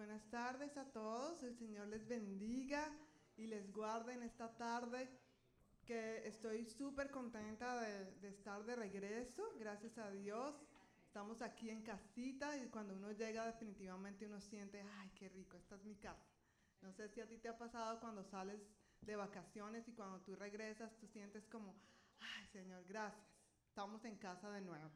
Buenas tardes a todos, el Señor les bendiga y les guarde en esta tarde que estoy súper contenta de, de, estar de regreso, gracias a Dios. Estamos aquí en casita y cuando uno llega definitivamente uno siente, ay, qué rico, esta es mi casa. No sé si a ti te ha pasado cuando sales de vacaciones y cuando tú regresas, tú sientes como, ay, Señor, gracias, estamos en casa de nuevo.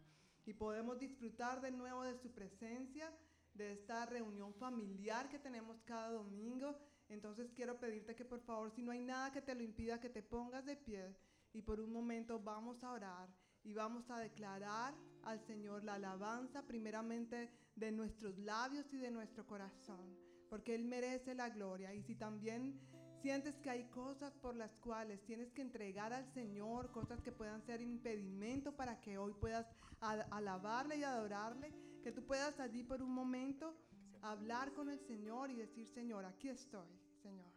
Y podemos disfrutar de nuevo de su presencia de esta reunión familiar que tenemos cada domingo. Entonces quiero pedirte que por favor, si no hay nada que te lo impida, que te pongas de pie y por un momento vamos a orar y vamos a declarar al Señor la alabanza primeramente de nuestros labios y de nuestro corazón, porque Él merece la gloria. Y si también sientes que hay cosas por las cuales tienes que entregar al Señor, cosas que puedan ser impedimento para que hoy puedas alabarle y adorarle, que tú puedas allí por un momento hablar con el Señor y decir, Señor, aquí estoy, Señor.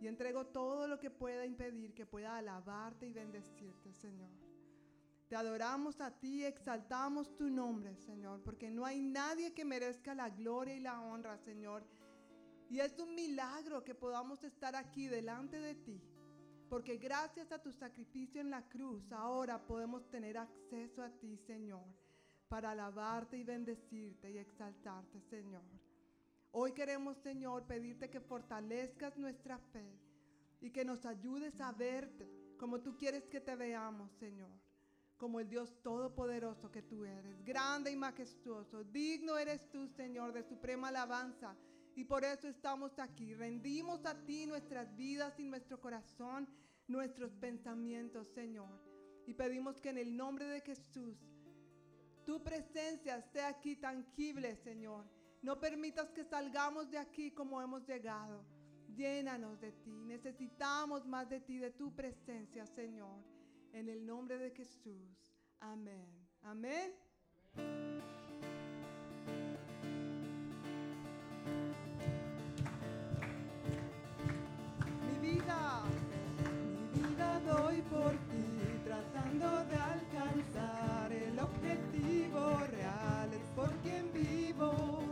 Y entrego todo lo que pueda impedir que pueda alabarte y bendecirte, Señor. Te adoramos a ti, exaltamos tu nombre, Señor, porque no hay nadie que merezca la gloria y la honra, Señor. Y es un milagro que podamos estar aquí delante de ti, porque gracias a tu sacrificio en la cruz, ahora podemos tener acceso a ti, Señor para alabarte y bendecirte y exaltarte, Señor. Hoy queremos, Señor, pedirte que fortalezcas nuestra fe y que nos ayudes a verte como tú quieres que te veamos, Señor. Como el Dios todopoderoso que tú eres, grande y majestuoso. Digno eres tú, Señor, de suprema alabanza. Y por eso estamos aquí. Rendimos a ti nuestras vidas y nuestro corazón, nuestros pensamientos, Señor. Y pedimos que en el nombre de Jesús tu presencia esté aquí tangible, Señor. No permitas que salgamos de aquí como hemos llegado. Llénanos de ti. Necesitamos más de ti, de tu presencia, Señor. En el nombre de Jesús. Amén. Amén. Mi vida, mi vida doy por ti, tratando de alcanzar el objetivo real. Es por quien vivo,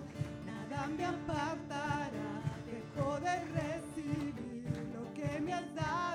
nada me apartará de poder recibir lo que me has dado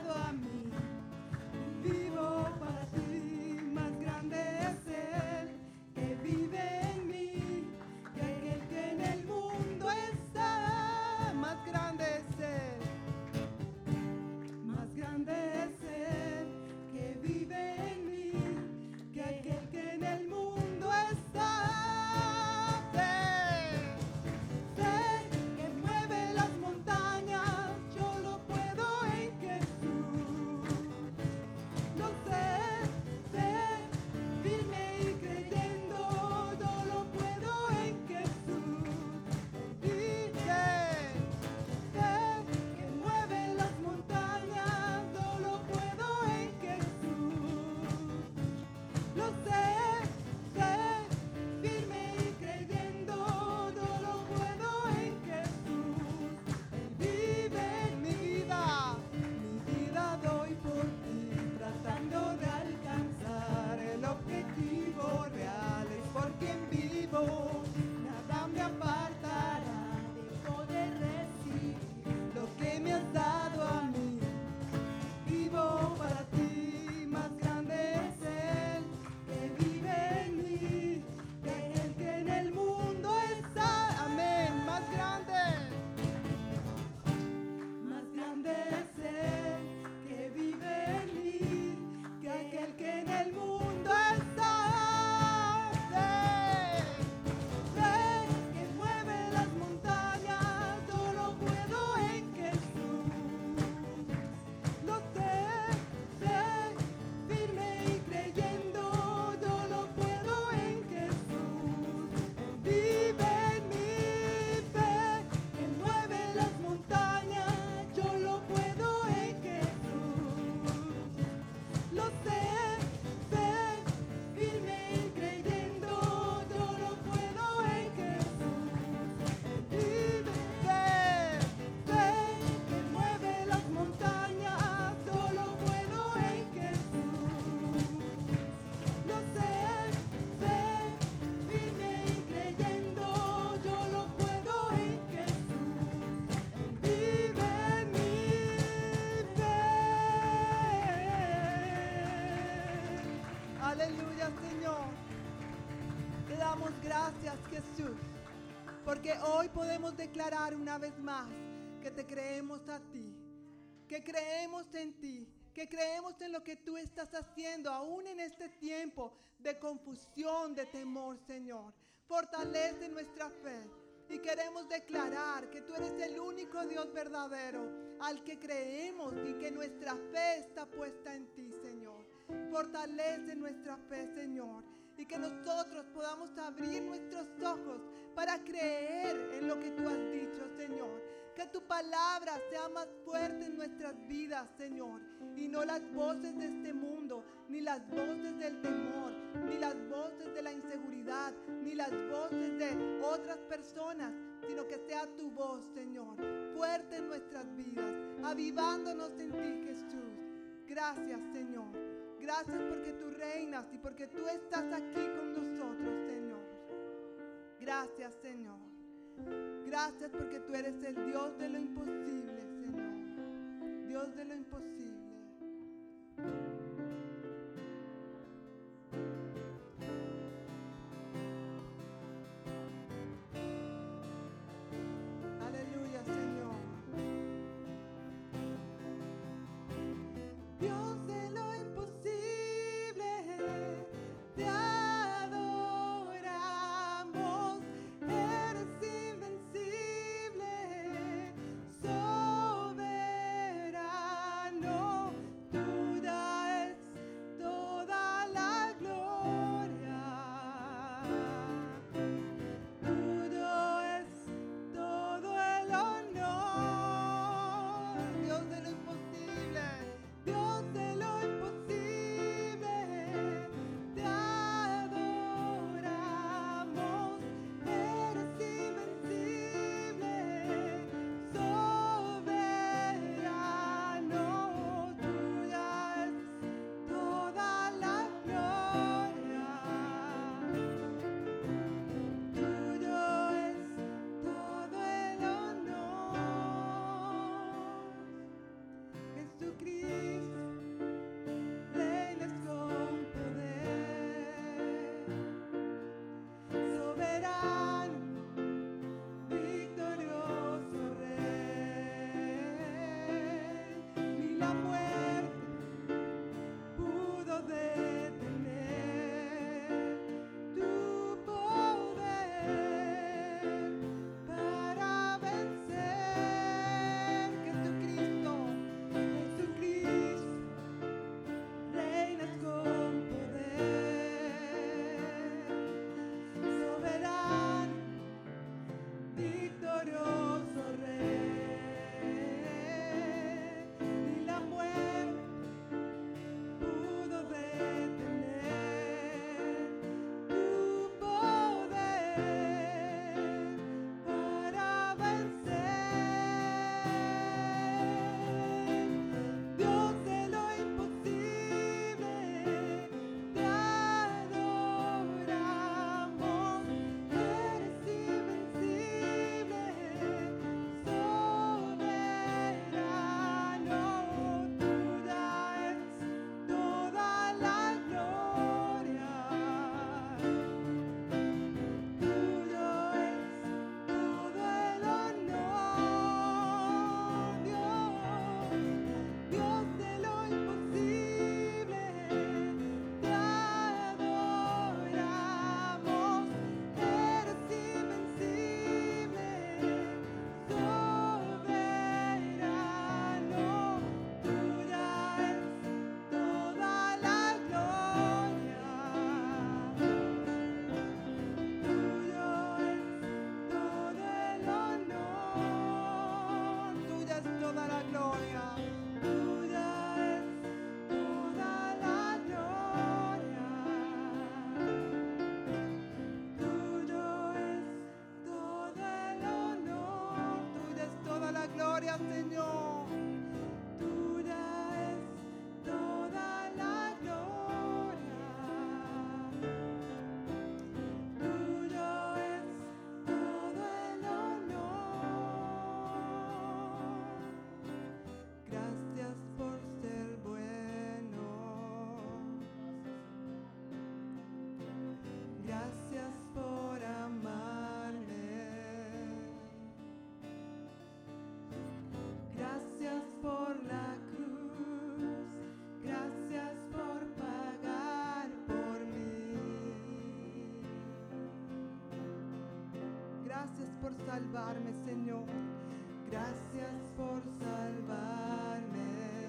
Porque hoy podemos declarar una vez más que te creemos a ti, que creemos en ti, que creemos en lo que tú estás haciendo, aún en este tiempo de confusión, de temor, Señor. Fortalece nuestra fe y queremos declarar que tú eres el único Dios verdadero al que creemos y que nuestra fe está puesta en ti, Señor. Fortalece nuestra fe, Señor. Y que nosotros podamos abrir nuestros ojos para creer en lo que tú has dicho, Señor. Que tu palabra sea más fuerte en nuestras vidas, Señor. Y no las voces de este mundo, ni las voces del temor, ni las voces de la inseguridad, ni las voces de otras personas, sino que sea tu voz, Señor, fuerte en nuestras vidas, avivándonos en ti, Jesús. Gracias, Señor. Gracias porque tú reinas y porque tú estás aquí con nosotros, Señor. Gracias, Señor. Gracias porque tú eres el Dios de lo imposible, Señor. Dios de lo imposible. Gracias por salvarme, Señor. Gracias por salvarme.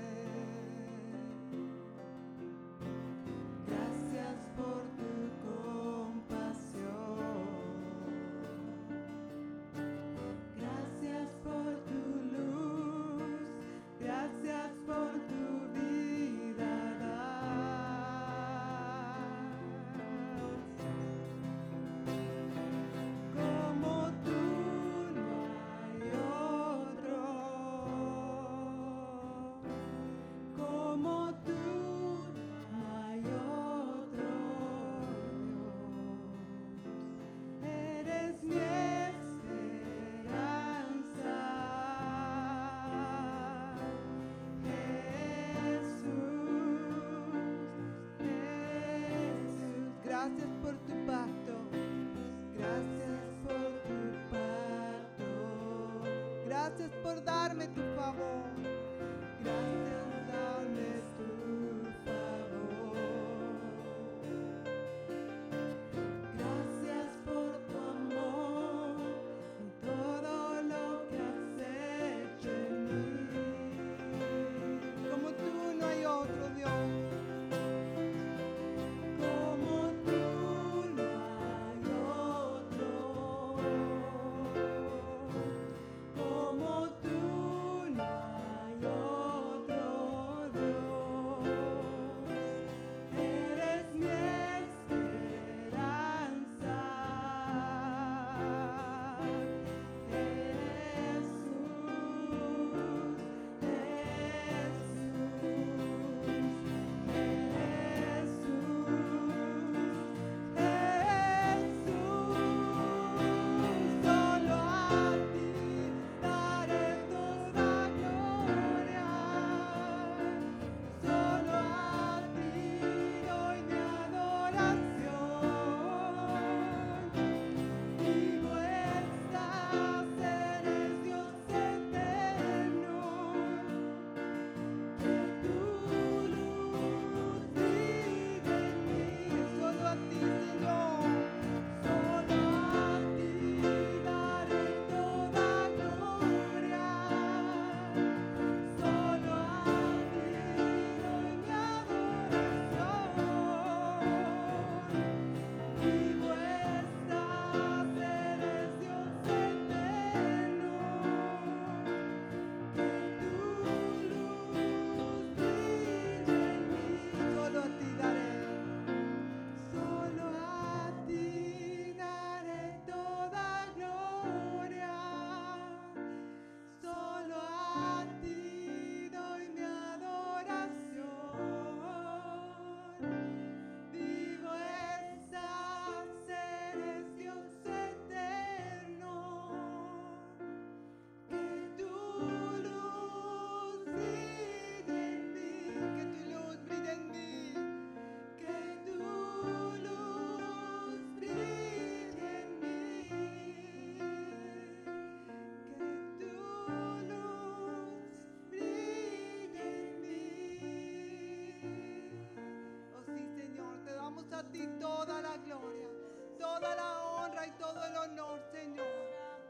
Ti toda la gloria, toda la honra y todo el honor, Señor.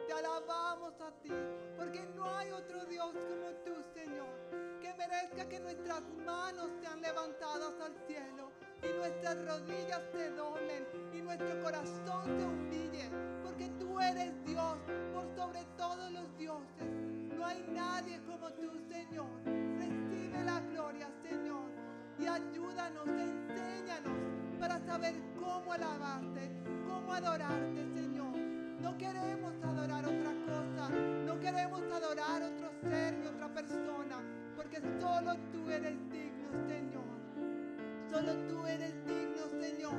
Te alabamos a ti, porque no hay otro Dios como tú, Señor, que merezca que nuestras manos sean levantadas al cielo y nuestras rodillas se doblen y nuestro corazón se humille, porque tú eres Dios por sobre todos los dioses. No hay nadie como tú, Señor. Recibe la gloria, Señor y ayúdanos, enséñanos para saber cómo alabarte, cómo adorarte, Señor. No queremos adorar otra cosa, no queremos adorar otro ser ni otra persona, porque solo tú eres digno, Señor. Solo tú eres digno, Señor.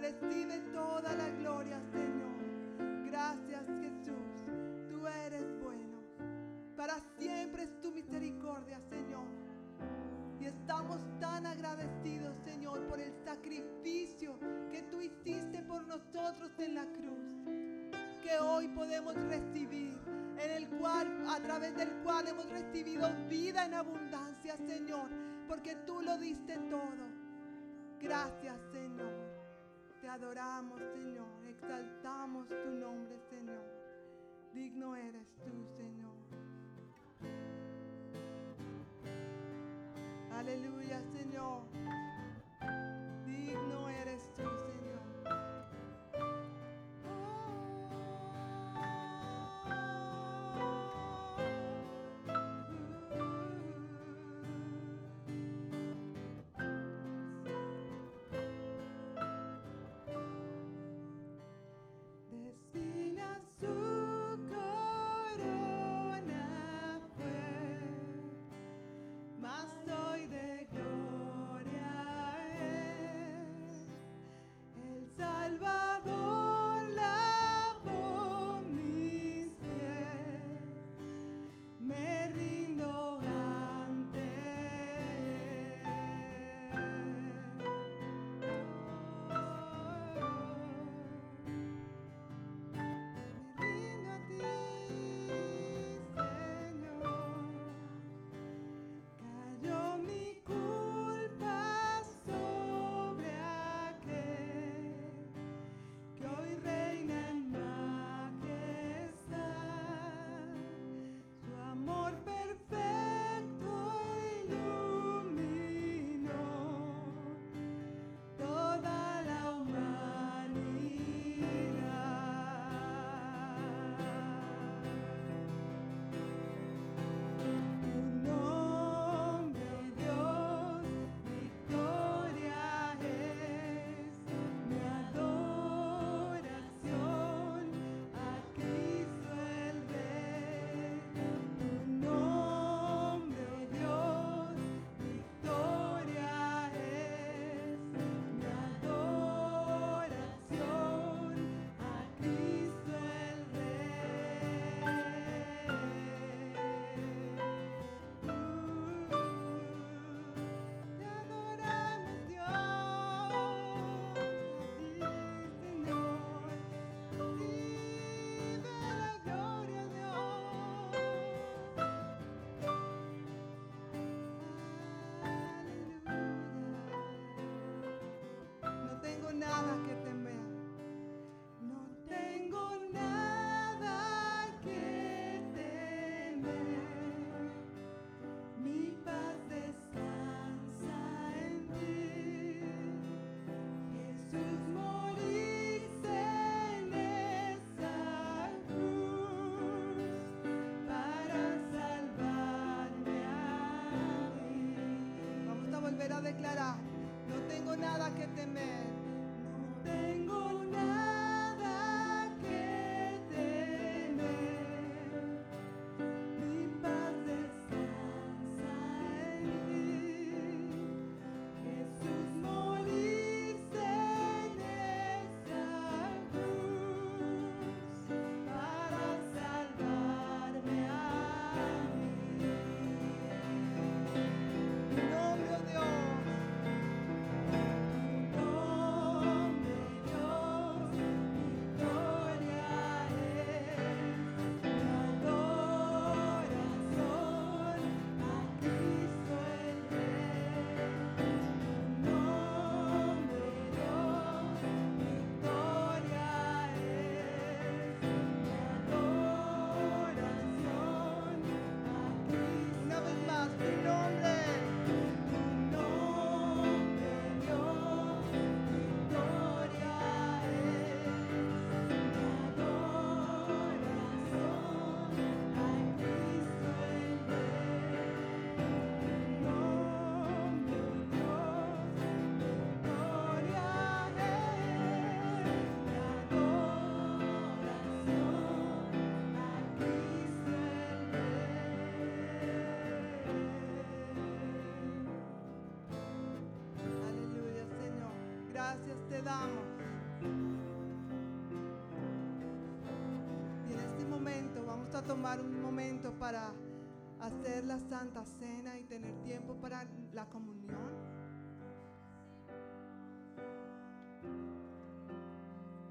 Recibe toda la gloria, Señor. Gracias, Jesús. Tú eres bueno. Para siempre es tu misericordia, Señor. Y estamos tan agradecidos, Señor, por el sacrificio que tú hiciste por nosotros en la cruz. Que hoy podemos recibir, en el cual, a través del cual hemos recibido vida en abundancia, Señor, porque tú lo diste todo. Gracias, Señor. Te adoramos, Señor. Exaltamos tu nombre, Señor. Aleluya, Señor. Digno eres tú, Señor. declarar, no tengo nada que temer. Santa Cena y tener tiempo para la comunión.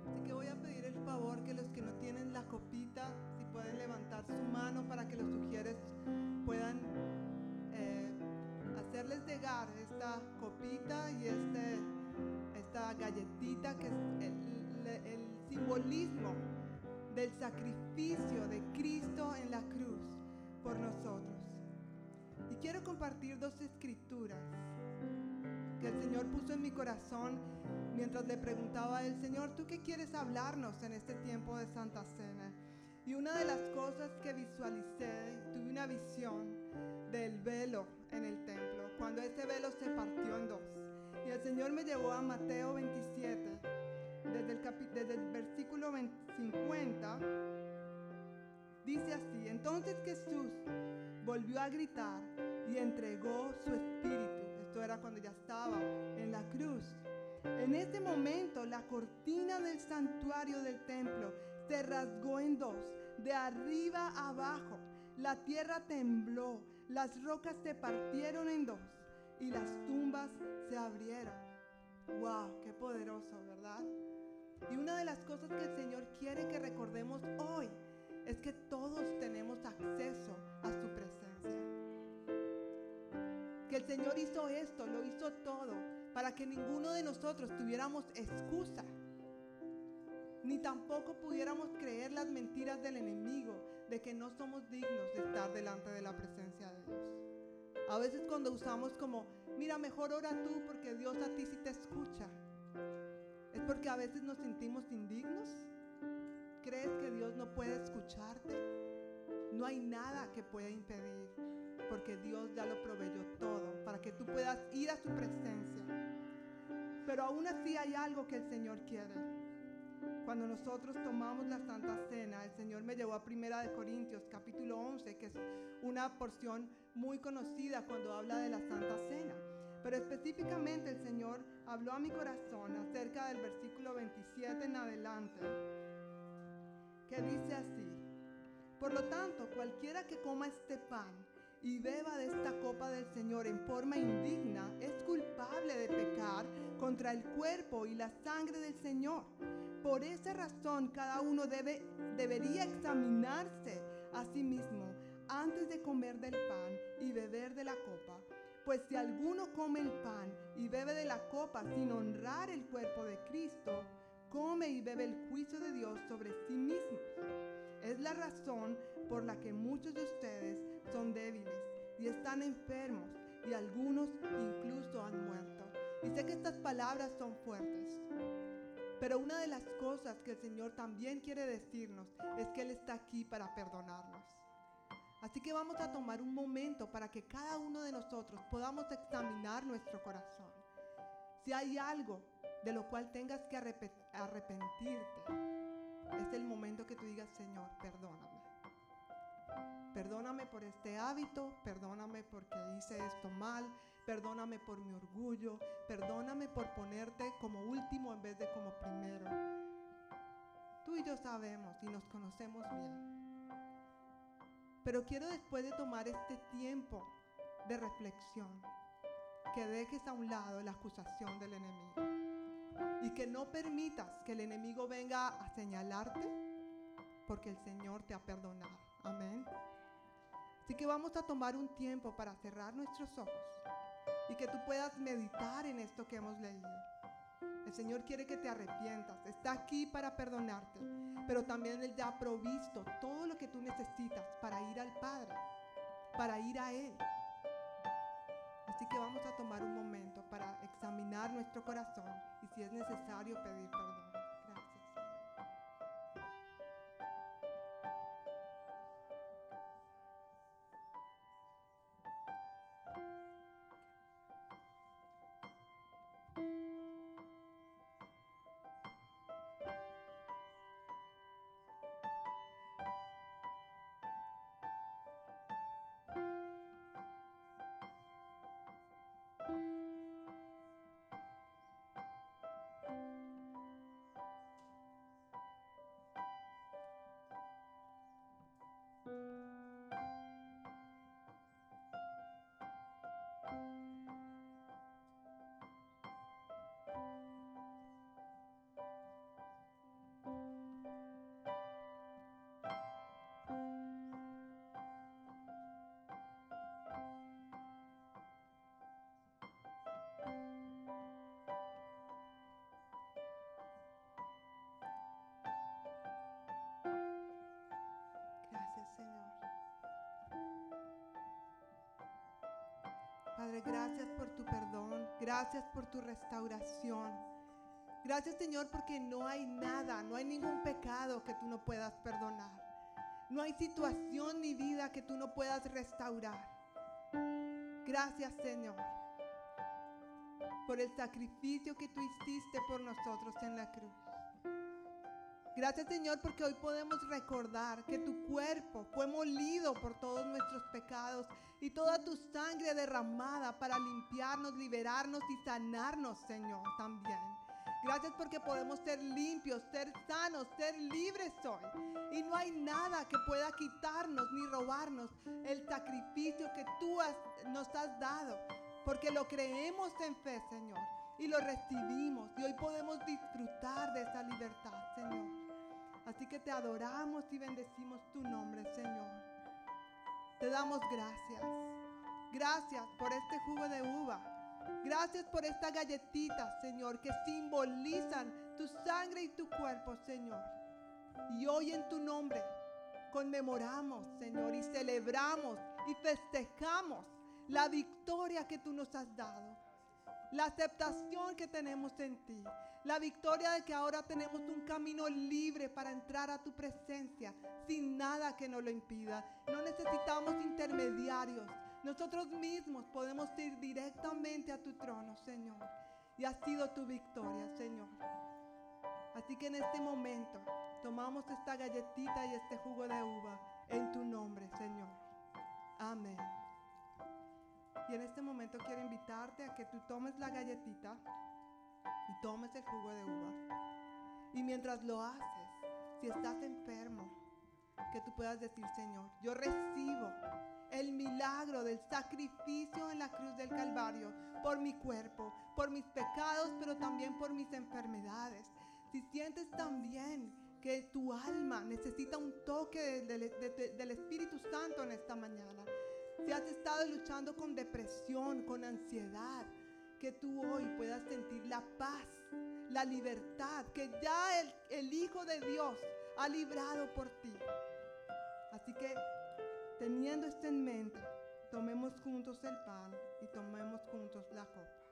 Así que voy a pedir el favor que los que no tienen la copita, si pueden levantar su mano para que los sugieres puedan eh, hacerles llegar esta copita y este, esta galletita que es el simbolismo del sacrificio de Cristo en la cruz por nosotros. Y quiero compartir dos escrituras que el Señor puso en mi corazón mientras le preguntaba al Señor, ¿tú qué quieres hablarnos en este tiempo de Santa Cena? Y una de las cosas que visualicé, tuve una visión del velo en el templo, cuando ese velo se partió en dos. Y el Señor me llevó a Mateo 27, desde el, desde el versículo 50, dice así, entonces Jesús volvió a gritar y entregó su espíritu. Esto era cuando ya estaba en la cruz. En ese momento la cortina del santuario del templo se rasgó en dos, de arriba abajo. La tierra tembló, las rocas se partieron en dos y las tumbas se abrieron. ¡Wow! ¡Qué poderoso, ¿verdad? Y una de las cosas que el Señor quiere que recordemos hoy es que todos tenemos acceso Que el Señor hizo esto, lo hizo todo, para que ninguno de nosotros tuviéramos excusa, ni tampoco pudiéramos creer las mentiras del enemigo de que no somos dignos de estar delante de la presencia de Dios. A veces cuando usamos como, mira, mejor ora tú porque Dios a ti sí te escucha. Es porque a veces nos sentimos indignos. ¿Crees que Dios no puede escucharte? No hay nada que pueda impedir, porque Dios ya lo proveyó todo para que tú puedas ir a su presencia. Pero aún así hay algo que el Señor quiere. Cuando nosotros tomamos la Santa Cena, el Señor me llevó a Primera de Corintios, capítulo 11, que es una porción muy conocida cuando habla de la Santa Cena. Pero específicamente el Señor habló a mi corazón acerca del versículo 27 en adelante, que dice así, por lo tanto, cualquiera que coma este pan y beba de esta copa del Señor en forma indigna es culpable de pecar contra el cuerpo y la sangre del Señor. Por esa razón cada uno debe, debería examinarse a sí mismo antes de comer del pan y beber de la copa. Pues si alguno come el pan y bebe de la copa sin honrar el cuerpo de Cristo, come y bebe el juicio de Dios sobre sí mismo. Es la razón por la que muchos de ustedes son débiles y están enfermos y algunos incluso han muerto. Y sé que estas palabras son fuertes, pero una de las cosas que el Señor también quiere decirnos es que Él está aquí para perdonarnos. Así que vamos a tomar un momento para que cada uno de nosotros podamos examinar nuestro corazón. Si hay algo de lo cual tengas que arrepentirte, es el momento que tú digas, Señor, perdóname. Perdóname por este hábito, perdóname porque hice esto mal, perdóname por mi orgullo, perdóname por ponerte como último en vez de como primero. Tú y yo sabemos y nos conocemos bien. Pero quiero después de tomar este tiempo de reflexión, que dejes a un lado la acusación del enemigo y que no permitas que el enemigo venga a señalarte porque el Señor te ha perdonado. Amén. Así que vamos a tomar un tiempo para cerrar nuestros ojos y que tú puedas meditar en esto que hemos leído. El Señor quiere que te arrepientas, está aquí para perdonarte, pero también Él ya ha provisto todo lo que tú necesitas para ir al Padre, para ir a Él. Así que vamos a tomar un momento para examinar nuestro corazón y si es necesario pedir perdón. Padre, gracias por tu perdón, gracias por tu restauración. Gracias Señor porque no hay nada, no hay ningún pecado que tú no puedas perdonar. No hay situación ni vida que tú no puedas restaurar. Gracias Señor por el sacrificio que tú hiciste por nosotros en la cruz. Gracias Señor porque hoy podemos recordar que tu cuerpo fue molido por todos nuestros pecados y toda tu sangre derramada para limpiarnos, liberarnos y sanarnos Señor también. Gracias porque podemos ser limpios, ser sanos, ser libres hoy. Y no hay nada que pueda quitarnos ni robarnos el sacrificio que tú nos has dado. Porque lo creemos en fe, Señor. Y lo recibimos. Y hoy podemos disfrutar de esa libertad, Señor. Así que te adoramos y bendecimos tu nombre, Señor. Te damos gracias. Gracias por este jugo de uva Gracias por esta galletita, Señor, que simbolizan tu sangre y tu cuerpo, Señor. Y hoy en tu nombre conmemoramos, Señor, y celebramos y festejamos la victoria que tú nos has dado. La aceptación que tenemos en ti. La victoria de que ahora tenemos un camino libre para entrar a tu presencia sin nada que nos lo impida. No necesitamos intermediarios. Nosotros mismos podemos ir directamente a tu trono, Señor. Y ha sido tu victoria, Señor. Así que en este momento tomamos esta galletita y este jugo de uva en tu nombre, Señor. Amén. Y en este momento quiero invitarte a que tú tomes la galletita y tomes el jugo de uva. Y mientras lo haces, si estás enfermo, que tú puedas decir, Señor, yo recibo el milagro del sacrificio en la cruz del Calvario por mi cuerpo, por mis pecados, pero también por mis enfermedades. Si sientes también que tu alma necesita un toque del Espíritu Santo en esta mañana, si has estado luchando con depresión, con ansiedad, que tú hoy puedas sentir la paz, la libertad que ya el, Hijo de Dios ha librado por ti. Así que Teniendo esto en mente, tomemos juntos el pan y tomemos juntos la copa.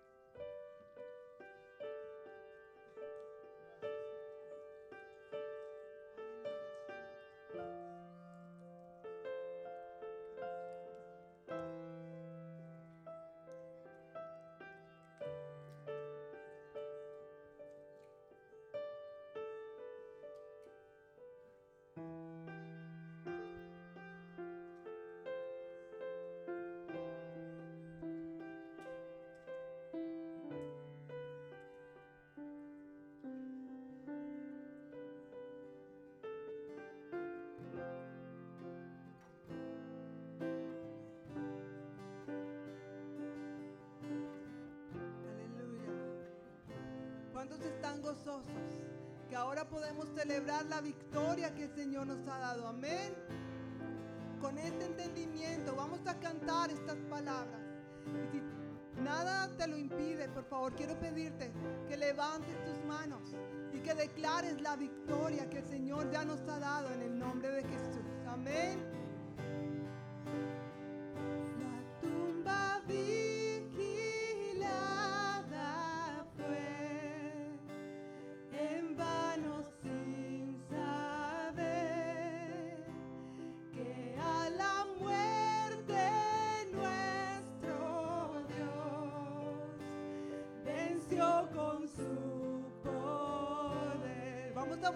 ¿Cuántos están gozosos? Que ahora podemos celebrar la victoria que el Señor nos ha dado. Amén. Con este entendimiento vamos a cantar estas palabras. Y si nada te lo impide, por favor, quiero pedirte que levantes tus manos y que declares la victoria que el Señor ya nos ha dado en el nombre de Jesús. Amén.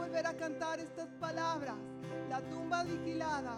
Volver a cantar estas palabras. La tumba vigilada.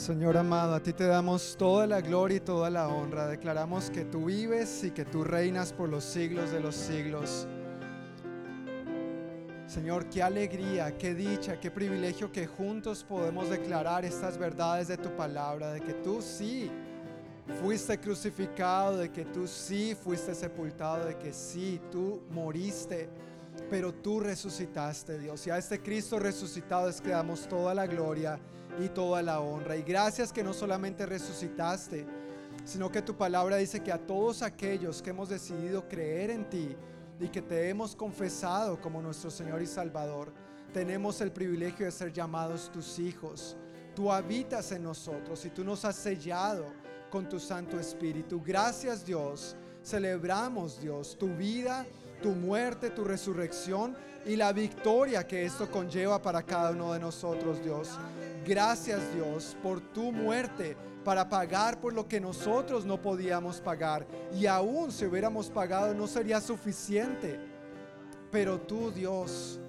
Señor amado, a ti te damos toda la gloria y toda la honra. Declaramos que tú vives y que tú reinas por los siglos de los siglos. Señor, qué alegría, qué dicha, qué privilegio que juntos podemos declarar estas verdades de tu palabra, de que tú sí fuiste crucificado, de que tú sí fuiste sepultado, de que sí, tú moriste, pero tú resucitaste, Dios. Y a este Cristo resucitado es que damos toda la gloria y toda la honra. Y gracias que no solamente resucitaste, sino que tu palabra dice que a todos aquellos que hemos decidido creer en ti y que te hemos confesado como nuestro Señor y Salvador, tenemos el privilegio de ser llamados tus hijos. Tú habitas en nosotros y tú nos has sellado con tu Santo Espíritu. Gracias Dios. Celebramos Dios tu vida, tu muerte, tu resurrección y la victoria que esto conlleva para cada uno de nosotros Dios. Gracias Dios por tu muerte para pagar por lo que nosotros no podíamos pagar. Y aún si hubiéramos pagado no sería suficiente. Pero tú Dios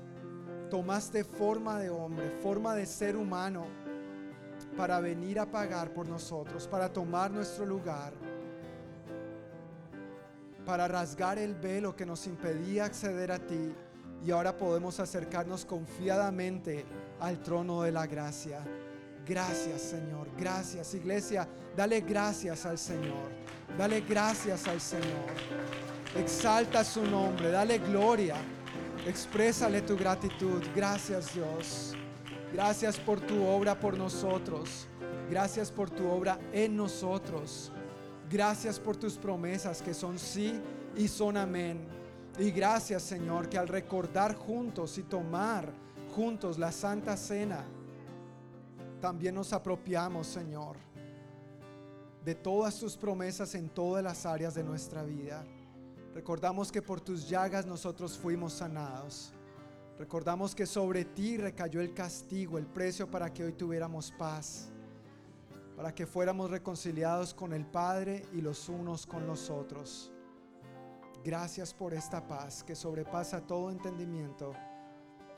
tomaste forma de hombre, forma de ser humano para venir a pagar por nosotros, para tomar nuestro lugar, para rasgar el velo que nos impedía acceder a ti y ahora podemos acercarnos confiadamente al trono de la gracia. Gracias Señor, gracias iglesia, dale gracias al Señor, dale gracias al Señor. Exalta su nombre, dale gloria, exprésale tu gratitud. Gracias Dios, gracias por tu obra por nosotros, gracias por tu obra en nosotros, gracias por tus promesas que son sí y son amén. Y gracias Señor que al recordar juntos y tomar juntos la Santa Cena, también nos apropiamos, Señor, de todas tus promesas en todas las áreas de nuestra vida. Recordamos que por tus llagas nosotros fuimos sanados. Recordamos que sobre ti recayó el castigo, el precio para que hoy tuviéramos paz, para que fuéramos reconciliados con el Padre y los unos con los otros. Gracias por esta paz que sobrepasa todo entendimiento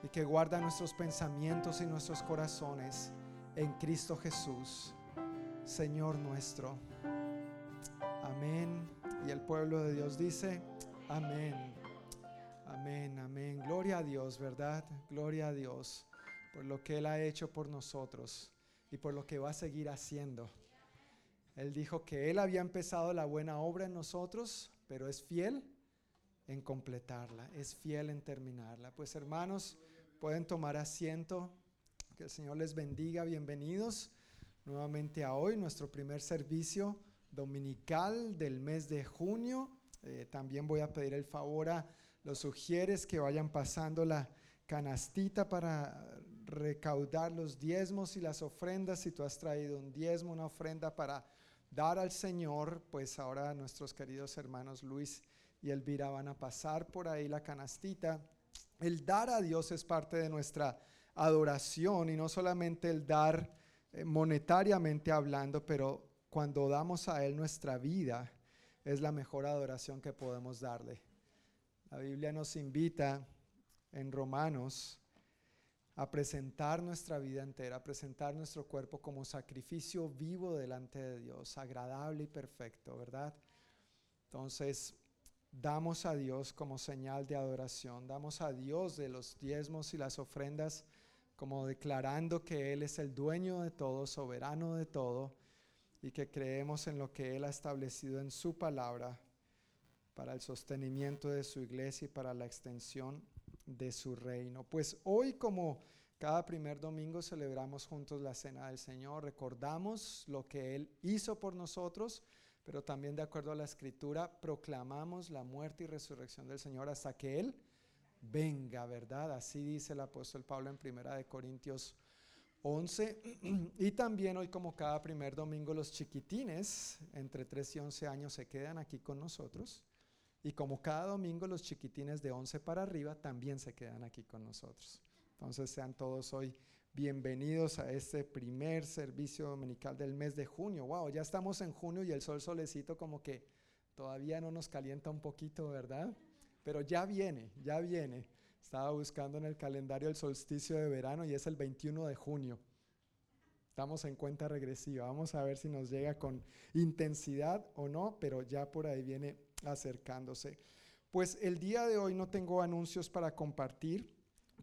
y que guarda nuestros pensamientos y nuestros corazones en Cristo Jesús, Señor nuestro. Amén. Y el pueblo de Dios dice, amén. Amén, amén. Gloria a Dios, ¿verdad? Gloria a Dios por lo que Él ha hecho por nosotros y por lo que va a seguir haciendo. Él dijo que Él había empezado la buena obra en nosotros, pero es fiel en completarla, es fiel en terminarla. Pues hermanos, pueden tomar asiento. Que el Señor les bendiga. Bienvenidos nuevamente a hoy, nuestro primer servicio dominical del mes de junio. Eh, también voy a pedir el favor a los sugieres que vayan pasando la canastita para recaudar los diezmos y las ofrendas. Si tú has traído un diezmo, una ofrenda para dar al Señor, pues ahora nuestros queridos hermanos Luis y Elvira van a pasar por ahí la canastita. El dar a Dios es parte de nuestra adoración y no solamente el dar eh, monetariamente hablando, pero cuando damos a Él nuestra vida es la mejor adoración que podemos darle. La Biblia nos invita en Romanos a presentar nuestra vida entera, a presentar nuestro cuerpo como sacrificio vivo delante de Dios, agradable y perfecto, ¿verdad? Entonces, damos a Dios como señal de adoración, damos a Dios de los diezmos y las ofrendas como declarando que Él es el dueño de todo, soberano de todo, y que creemos en lo que Él ha establecido en su palabra para el sostenimiento de su iglesia y para la extensión de su reino. Pues hoy como cada primer domingo celebramos juntos la cena del Señor, recordamos lo que Él hizo por nosotros, pero también de acuerdo a la escritura proclamamos la muerte y resurrección del Señor hasta que Él venga, ¿verdad? Así dice el apóstol Pablo en Primera de Corintios 11. Y también hoy como cada primer domingo los chiquitines entre 3 y 11 años se quedan aquí con nosotros. Y como cada domingo los chiquitines de 11 para arriba también se quedan aquí con nosotros. Entonces sean todos hoy bienvenidos a este primer servicio dominical del mes de junio. Wow, ya estamos en junio y el sol solecito como que todavía no nos calienta un poquito, ¿verdad? Pero ya viene, ya viene. Estaba buscando en el calendario el solsticio de verano y es el 21 de junio. Estamos en cuenta regresiva. Vamos a ver si nos llega con intensidad o no, pero ya por ahí viene acercándose. Pues el día de hoy no tengo anuncios para compartir,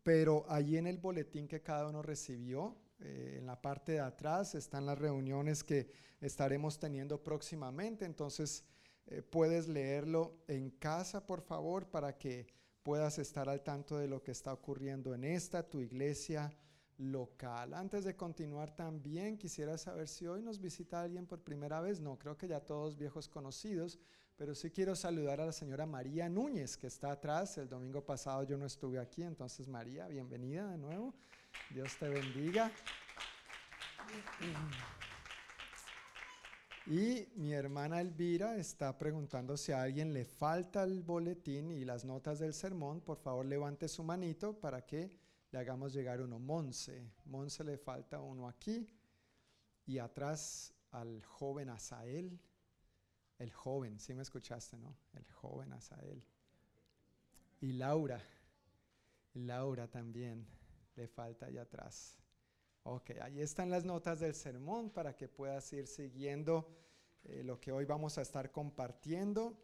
pero allí en el boletín que cada uno recibió, eh, en la parte de atrás están las reuniones que estaremos teniendo próximamente. Entonces eh, puedes leerlo en casa, por favor, para que puedas estar al tanto de lo que está ocurriendo en esta, tu iglesia local. Antes de continuar también quisiera saber si hoy nos visita alguien por primera vez. No, creo que ya todos viejos conocidos, pero sí quiero saludar a la señora María Núñez, que está atrás. El domingo pasado yo no estuve aquí, entonces María, bienvenida de nuevo. Dios te bendiga. Y mi hermana Elvira está preguntando si a alguien le falta el boletín y las notas del sermón. Por favor, levante su manito para que le hagamos llegar uno. Monse, Monse le falta uno aquí. Y atrás al joven Asael. El joven, sí me escuchaste, ¿no? El joven Asael. Y Laura, Laura también le falta allá atrás. Ok, ahí están las notas del sermón para que puedas ir siguiendo eh, lo que hoy vamos a estar compartiendo.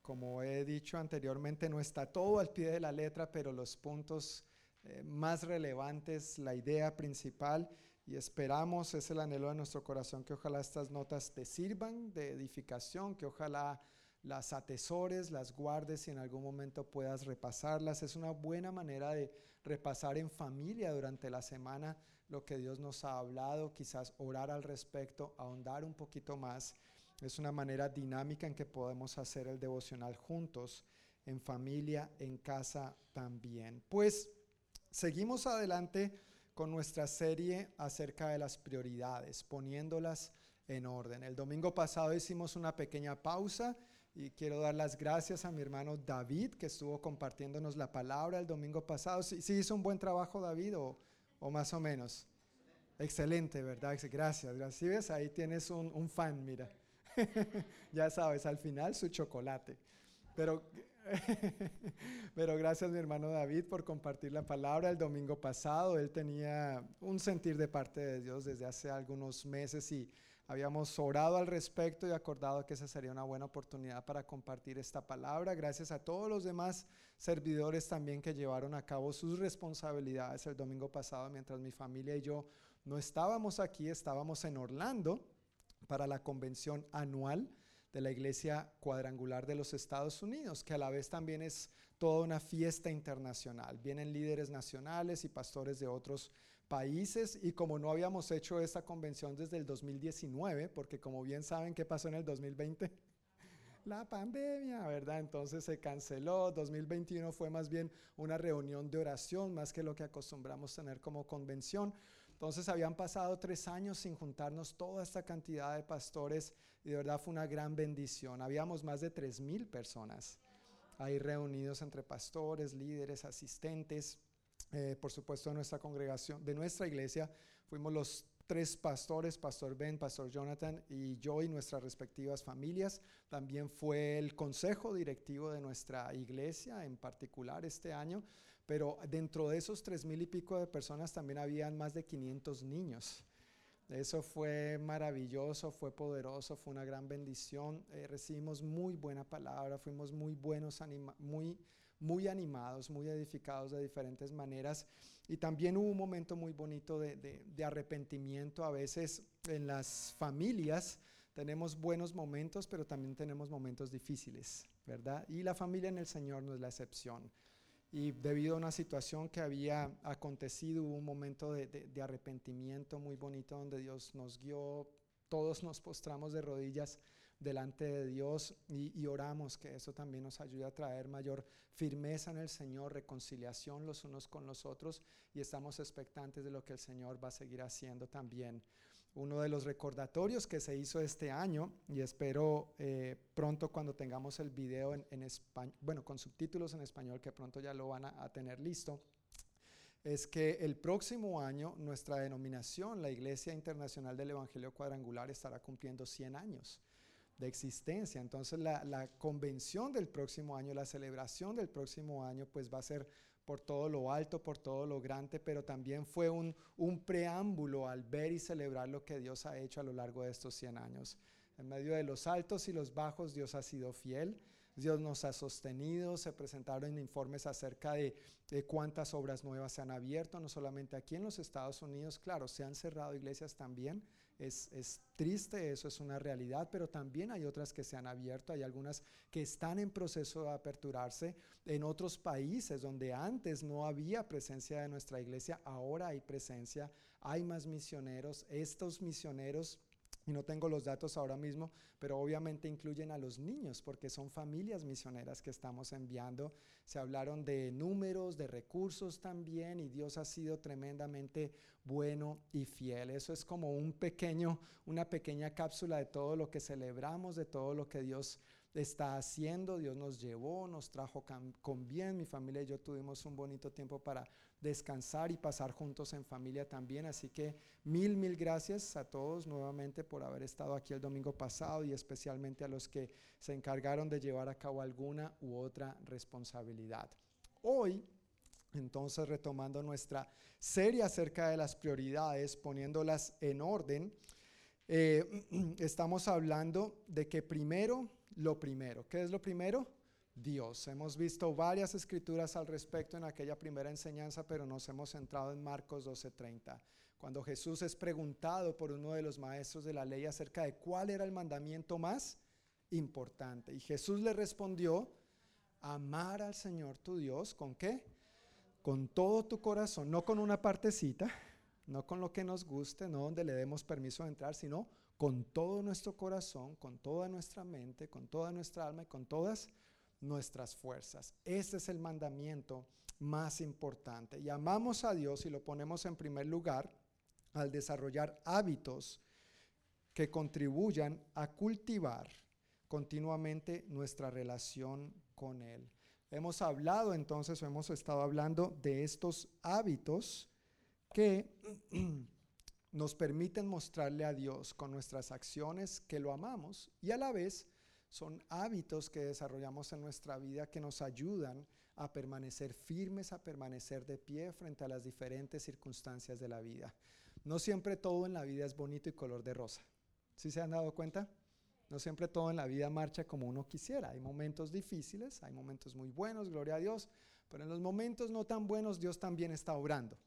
Como he dicho anteriormente, no está todo al pie de la letra, pero los puntos eh, más relevantes, la idea principal, y esperamos, es el anhelo de nuestro corazón, que ojalá estas notas te sirvan de edificación, que ojalá las atesores, las guardes y en algún momento puedas repasarlas. Es una buena manera de repasar en familia durante la semana lo que Dios nos ha hablado, quizás orar al respecto, ahondar un poquito más. Es una manera dinámica en que podemos hacer el devocional juntos, en familia, en casa también. Pues seguimos adelante con nuestra serie acerca de las prioridades, poniéndolas en orden. El domingo pasado hicimos una pequeña pausa y quiero dar las gracias a mi hermano David que estuvo compartiéndonos la palabra el domingo pasado. ¿Sí, hizo un buen trabajo David o, o más o menos? Excelente, ¿verdad? Gracias, gracias. ves? Ahí tienes un, un fan, mira. ya sabes, al final su chocolate. Pero, pero gracias mi hermano David por compartir la palabra el domingo pasado. Él tenía un sentir de parte de Dios desde hace algunos meses y habíamos orado al respecto y acordado que esa sería una buena oportunidad para compartir esta palabra. Gracias a todos los demás servidores también que llevaron a cabo sus responsabilidades el domingo pasado mientras mi familia y yo no estábamos aquí, estábamos en Orlando para la convención anual de la Iglesia Cuadrangular de los Estados Unidos, que a la vez también es toda una fiesta internacional. Vienen líderes nacionales y pastores de otros países y como no habíamos hecho esta convención desde el 2019, porque como bien saben, ¿qué pasó en el 2020? La pandemia, ¿verdad? Entonces se canceló. 2021 fue más bien una reunión de oración, más que lo que acostumbramos tener como convención. Entonces habían pasado tres años sin juntarnos toda esta cantidad de pastores y de verdad fue una gran bendición. Habíamos más de tres mil personas ahí reunidos entre pastores, líderes, asistentes. Eh, por supuesto, de nuestra congregación, de nuestra iglesia, fuimos los tres pastores, Pastor Ben, Pastor Jonathan y yo y nuestras respectivas familias. También fue el consejo directivo de nuestra iglesia en particular este año pero dentro de esos tres mil y pico de personas también habían más de 500 niños. Eso fue maravilloso, fue poderoso, fue una gran bendición. Eh, recibimos muy buena palabra, fuimos muy buenos, muy, muy animados, muy edificados de diferentes maneras. Y también hubo un momento muy bonito de, de arrepentimiento. A veces en las familias tenemos buenos momentos, pero también tenemos momentos difíciles, ¿verdad? Y la familia en el Señor no es la excepción y debido a una situación que había acontecido, hubo un momento de, arrepentimiento muy bonito donde Dios nos guió, todos nos postramos de rodillas delante de Dios y, y, oramos que eso también nos ayude a traer mayor firmeza en el Señor, reconciliación los unos con los otros y estamos expectantes de lo que el Señor va a seguir haciendo también uno de los recordatorios que se hizo este año y espero eh, pronto cuando tengamos el video en, español, bueno, con subtítulos en español que pronto ya lo van a, tener listo, es que el próximo año nuestra denominación, la Iglesia Internacional del Evangelio Cuadrangular, estará cumpliendo 100 años de existencia. Entonces la, la convención del próximo año, la celebración del próximo año, pues va a ser por todo lo alto, por todo lo grande, pero también fue un, preámbulo al ver y celebrar lo que Dios ha hecho a lo largo de estos 100 años. En medio de los altos y los bajos, Dios ha sido fiel. Dios nos ha sostenido, se presentaron informes acerca de, cuántas obras nuevas se han abierto, no solamente aquí en los Estados Unidos, claro, se han cerrado iglesias también, es, es, triste, eso es una realidad, pero también hay otras que se han abierto, hay algunas que están en proceso de aperturarse en otros países donde antes no había presencia de nuestra iglesia, ahora hay presencia, hay más misioneros, estos misioneros y no tengo los datos ahora mismo, pero obviamente incluyen a los niños porque son familias misioneras que estamos enviando. Se hablaron de números, de recursos también y Dios ha sido tremendamente bueno y fiel. Eso es como un pequeño, una pequeña cápsula de todo lo que celebramos, de todo lo que Dios está haciendo. Dios nos llevó, nos trajo con bien. Mi familia y yo tuvimos un bonito tiempo para descansar y pasar juntos en familia también. Así que mil, mil gracias a todos nuevamente por haber estado aquí el domingo pasado y especialmente a los que se encargaron de llevar a cabo alguna u otra responsabilidad. Hoy, entonces, retomando nuestra serie acerca de las prioridades, poniéndolas en orden, eh, estamos hablando de que primero, lo primero, ¿qué es lo primero? Dios. Hemos visto varias escrituras al respecto en aquella primera enseñanza, pero nos hemos centrado en Marcos 12:30, cuando Jesús es preguntado por uno de los maestros de la ley acerca de cuál era el mandamiento más importante. Y Jesús le respondió, amar al Señor tu Dios, ¿con qué? Con todo tu corazón, no con una partecita, no con lo que nos guste, no donde le demos permiso de entrar, sino con todo nuestro corazón, con toda nuestra mente, con toda nuestra alma y con todas nuestras fuerzas. Este es el mandamiento más importante. Y amamos a Dios y lo ponemos en primer lugar al desarrollar hábitos que contribuyan a cultivar continuamente nuestra relación con Él. Hemos hablado entonces, o hemos estado hablando de estos hábitos que nos permiten mostrarle a Dios con nuestras acciones que lo amamos y a la vez son hábitos que desarrollamos en nuestra vida que nos ayudan a permanecer firmes, a permanecer de pie frente a las diferentes circunstancias de la vida. No siempre todo en la vida es bonito y color de rosa. ¿Sí se han dado cuenta? No siempre todo en la vida marcha como uno quisiera. Hay momentos difíciles, hay momentos muy buenos, gloria a Dios, pero en los momentos no tan buenos Dios también está obrando.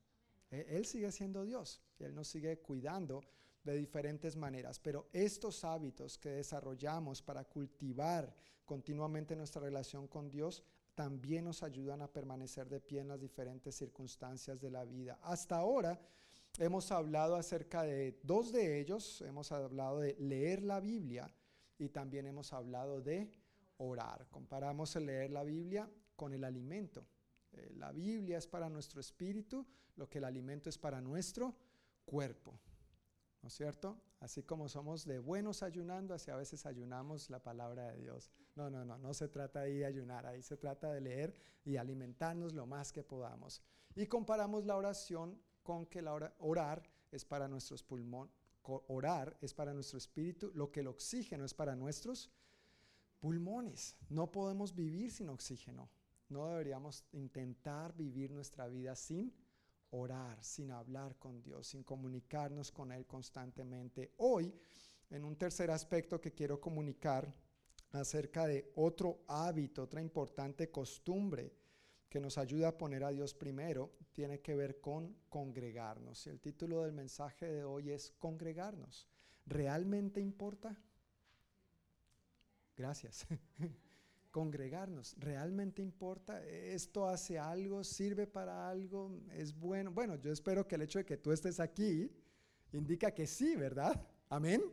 E, Él sigue siendo Dios Él nos sigue cuidando de diferentes maneras, pero estos hábitos que desarrollamos para cultivar continuamente nuestra relación con Dios también nos ayudan a permanecer de pie en las diferentes circunstancias de la vida. Hasta ahora hemos hablado acerca de dos de ellos, hemos hablado de leer la Biblia y también hemos hablado de orar. Comparamos el leer la Biblia con el alimento. Eh, la Biblia es para nuestro espíritu, lo que el alimento es para nuestro cuerpo. ¿No es cierto? Así como somos de buenos ayunando, así a veces ayunamos la palabra de Dios. No, no, no, no se trata ahí de ayunar, ahí se trata de leer y alimentarnos lo más que podamos. Y comparamos la oración con que la orar es para nuestros pulmones, orar es para nuestro espíritu, lo que el oxígeno es para nuestros pulmones. No podemos vivir sin oxígeno. No deberíamos intentar vivir nuestra vida sin orar, sin hablar con Dios, sin comunicarnos con Él constantemente. Hoy, en un tercer aspecto que quiero comunicar acerca de otro hábito, otra importante costumbre que nos ayuda a poner a Dios primero, tiene que ver con congregarnos. Y el título del mensaje de hoy es congregarnos. ¿Realmente importa? Gracias. congregarnos. ¿Realmente importa? ¿Esto hace algo? ¿Sirve para algo? ¿Es bueno? Bueno, yo espero que el hecho de que tú estés aquí indica que sí, ¿verdad? Amén.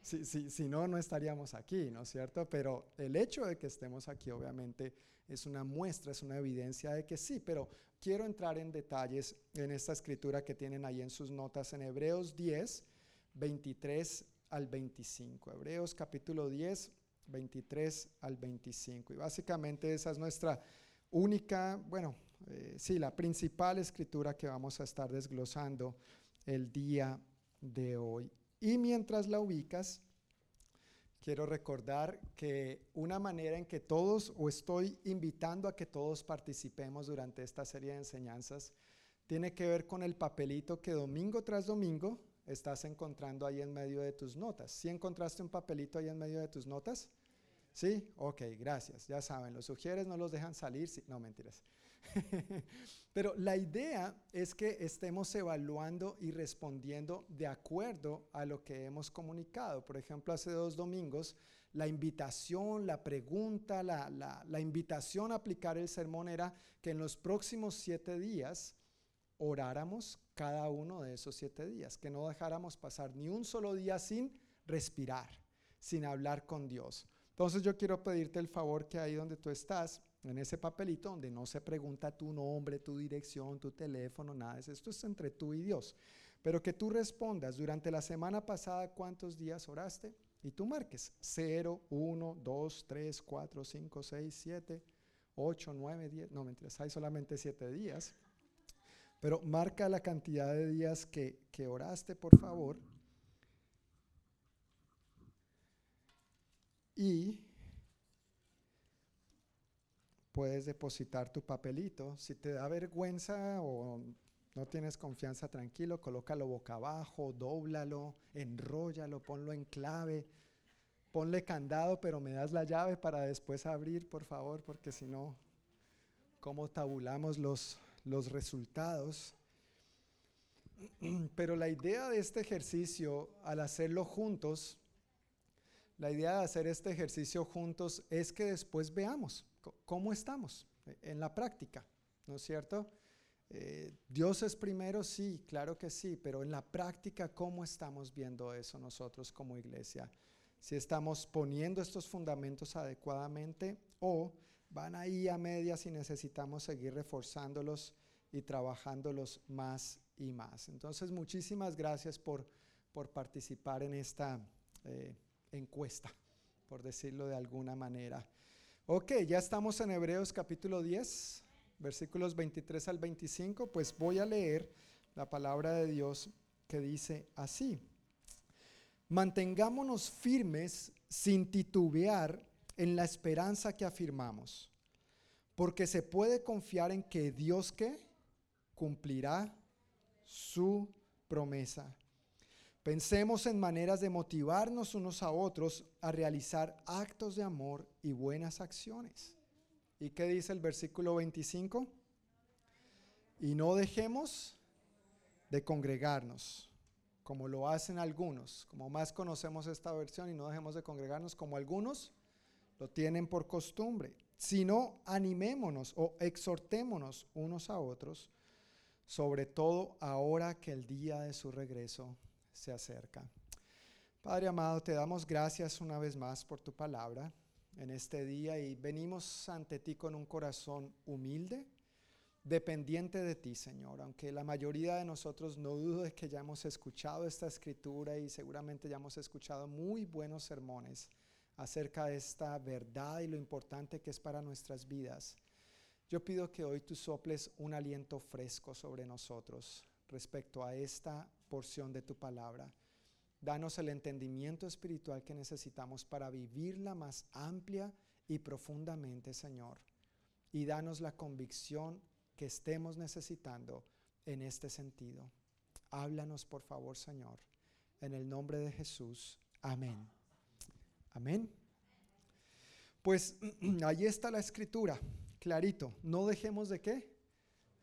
Si, si no, no estaríamos aquí, ¿no es cierto? Pero el hecho de que estemos aquí obviamente es una muestra, es una evidencia de que sí, pero quiero entrar en detalles en esta escritura que tienen ahí en sus notas en Hebreos 10, 23 al 25. Hebreos capítulo 10, 23 al 25. Y básicamente esa es nuestra única, bueno, eh, sí, la principal escritura que vamos a estar desglosando el día de hoy. Y mientras la ubicas, quiero recordar que una manera en que todos, o estoy invitando a que todos participemos durante esta serie de enseñanzas, tiene que ver con el papelito que domingo tras domingo estás encontrando ahí en medio de tus notas. ¿Sí encontraste un papelito ahí en medio de tus notas? ¿Sí? Ok, gracias. Ya saben, los sugieres no los dejan salir. Sí, no, mentiras. Pero la idea es que estemos evaluando y respondiendo de acuerdo a lo que hemos comunicado. Por ejemplo, hace dos domingos, la invitación, la pregunta, la, la, invitación a aplicar el sermón era que en los próximos siete días oráramos cada uno de esos siete días, que no dejáramos pasar ni un solo día sin respirar, sin hablar con Dios. Entonces yo quiero pedirte el favor que ahí donde tú estás, en ese papelito donde no se pregunta tu nombre, tu dirección, tu teléfono, nada de eso. Esto es entre tú y Dios. Pero que tú respondas durante la semana pasada cuántos días oraste y tú marques 0, 1, 2, 3, 4, 5, 6, 7, 8, 9, 10. No, mentiras, hay solamente 7 días. Pero marca la cantidad de días que, que oraste, por favor. Y puedes depositar tu papelito. Si te da vergüenza o no tienes confianza, tranquilo, colócalo boca abajo, dóblalo, enróllalo, ponlo en clave, ponle candado, pero me das la llave para después abrir, por favor, porque si no, ¿cómo tabulamos los, los resultados? Pero la idea de este ejercicio, al hacerlo juntos, la idea de hacer este ejercicio juntos es que después veamos cómo estamos en la práctica, ¿no es cierto? Eh, Dios es primero, sí, claro que sí, pero en la práctica, ¿cómo estamos viendo eso nosotros como iglesia? Si estamos poniendo estos fundamentos adecuadamente o van ahí a medias y necesitamos seguir reforzándolos y trabajándolos más y más. Entonces, muchísimas gracias por, por participar en esta eh, encuesta, por decirlo de alguna manera. Ok, ya estamos en Hebreos capítulo 10, versículos 23 al 25, pues voy a leer la palabra de Dios que dice así. Mantengámonos firmes sin titubear en la esperanza que afirmamos, porque se puede confiar en que Dios que cumplirá su promesa. Pensemos en maneras de motivarnos unos a otros a realizar actos de amor y buenas acciones. ¿Y qué dice el versículo 25? Y no dejemos de congregarnos, como lo hacen algunos, como más conocemos esta versión, y no dejemos de congregarnos como algunos lo tienen por costumbre, sino animémonos o exhortémonos unos a otros, sobre todo ahora que el día de su regreso se acerca. Padre amado, te damos gracias una vez más por tu palabra en este día y venimos ante ti con un corazón humilde, dependiente de ti, Señor. Aunque la mayoría de nosotros no dudo de que ya hemos escuchado esta escritura y seguramente ya hemos escuchado muy buenos sermones acerca de esta verdad y lo importante que es para nuestras vidas. Yo pido que hoy tú soples un aliento fresco sobre nosotros respecto a esta porción de tu palabra. Danos el entendimiento espiritual que necesitamos para vivirla más amplia y profundamente, Señor. Y danos la convicción que estemos necesitando en este sentido. Háblanos, por favor, Señor. En el nombre de Jesús. Amén. Amén. Pues ahí está la escritura, clarito. No dejemos de qué?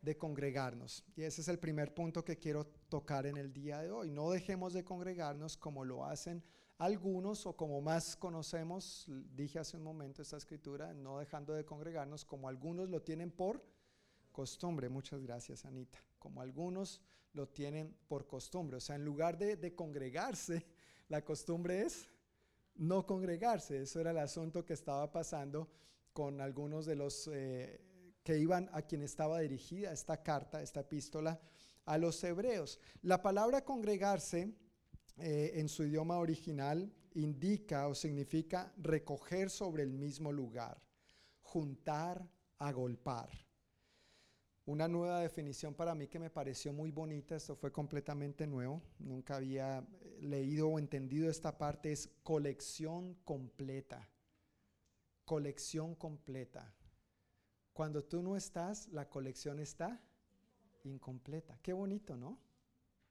de congregarnos. Y ese es el primer punto que quiero tocar en el día de hoy. No dejemos de congregarnos como lo hacen algunos o como más conocemos, dije hace un momento esta escritura, no dejando de congregarnos como algunos lo tienen por costumbre. Muchas gracias, Anita. Como algunos lo tienen por costumbre. O sea, en lugar de, congregarse, la costumbre es no congregarse. Eso era el asunto que estaba pasando con algunos de los... Eh, que iban a quien estaba dirigida esta carta, esta epístola a los hebreos. La palabra congregarse eh, en su idioma original indica o significa recoger sobre el mismo lugar, juntar, agolpar. Una nueva definición para mí que me pareció muy bonita, esto fue completamente nuevo, nunca había eh, leído o entendido esta parte, es colección completa. Colección completa. Cuando tú no estás, la colección está incompleta. Qué bonito, ¿no?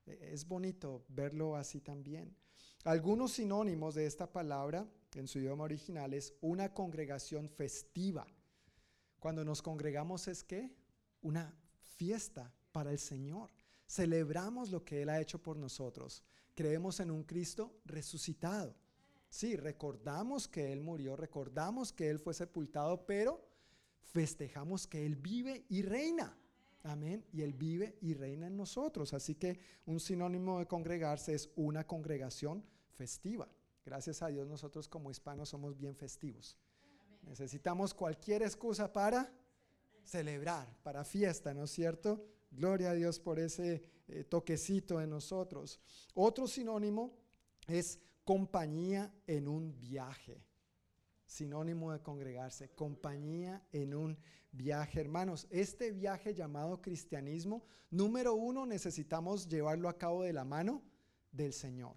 E, es bonito verlo así también. Algunos sinónimos de esta palabra en su idioma original es una congregación festiva. Cuando nos congregamos es que una fiesta para el Señor. Celebramos lo que Él ha hecho por nosotros. Creemos en un Cristo resucitado. Sí, recordamos que Él murió, recordamos que Él fue sepultado, pero festejamos que Él vive y reina. Amén. Y Él vive y reina en nosotros. Así que un sinónimo de congregarse es una congregación festiva. Gracias a Dios nosotros como hispanos somos bien festivos. Necesitamos cualquier excusa para celebrar, para fiesta, ¿no es cierto? Gloria a Dios por ese eh, toquecito en nosotros. Otro sinónimo es compañía en un viaje. Sinónimo de congregarse, compañía en un viaje. Hermanos, este viaje llamado cristianismo, número uno, necesitamos llevarlo a cabo de la mano del Señor.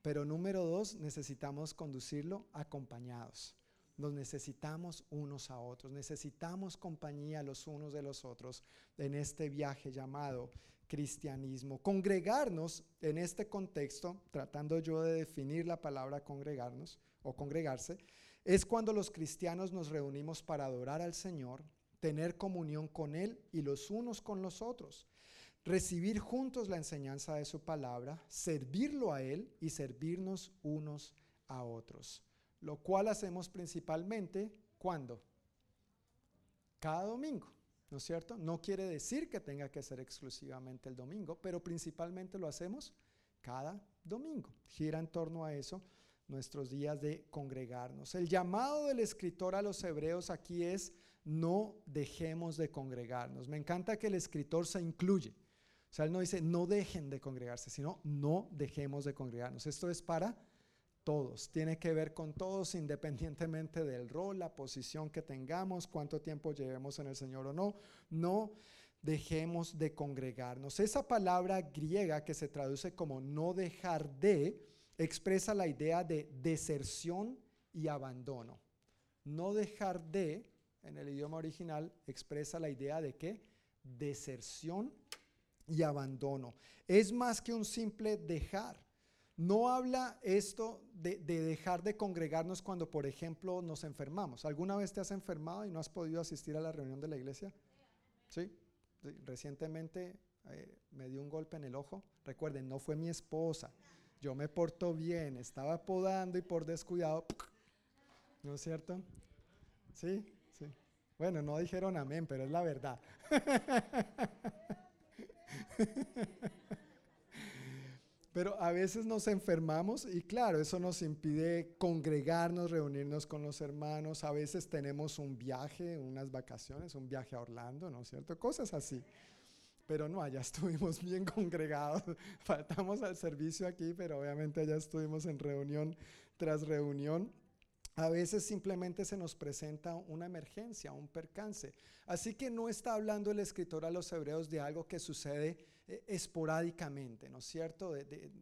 Pero número dos, necesitamos conducirlo acompañados. Nos necesitamos unos a otros, necesitamos compañía los unos de los otros en este viaje llamado cristianismo. Congregarnos en este contexto, tratando yo de definir la palabra congregarnos o congregarse, es cuando los cristianos nos reunimos para adorar al Señor, tener comunión con Él y los unos con los otros, recibir juntos la enseñanza de su palabra, servirlo a Él y servirnos unos a otros lo cual hacemos principalmente cuando? Cada domingo, ¿no es cierto? No quiere decir que tenga que ser exclusivamente el domingo, pero principalmente lo hacemos cada domingo. Gira en torno a eso nuestros días de congregarnos. El llamado del escritor a los hebreos aquí es no dejemos de congregarnos. Me encanta que el escritor se incluye. O sea, él no dice no dejen de congregarse, sino no dejemos de congregarnos. Esto es para todos, tiene que ver con todos independientemente del rol, la posición que tengamos, cuánto tiempo llevemos en el Señor o no. No dejemos de congregarnos. Esa palabra griega que se traduce como no dejar de, expresa la idea de deserción y abandono. No dejar de, en el idioma original, expresa la idea de qué? Deserción y abandono. Es más que un simple dejar no habla esto de, dejar de congregarnos cuando, por ejemplo, nos enfermamos. ¿Alguna vez te has enfermado y no has podido asistir a la reunión de la iglesia? Sí. Recientemente eh, me dio un golpe en el ojo. Recuerden, no fue mi esposa. Yo me porto bien, estaba podando y por descuidado, ¿no es cierto? Sí, sí. Bueno, no dijeron amén, pero es la verdad. Pero a veces nos enfermamos y claro, eso nos impide congregarnos, reunirnos con los hermanos. A veces tenemos un viaje, unas vacaciones, un viaje a Orlando, ¿no es cierto? Cosas así. Pero no, allá estuvimos bien congregados. Faltamos al servicio aquí, pero obviamente allá estuvimos en reunión tras reunión. A veces simplemente se nos presenta una emergencia, un percance. Así que no está hablando el escritor a los hebreos de algo que sucede eh, esporádicamente, ¿no es cierto?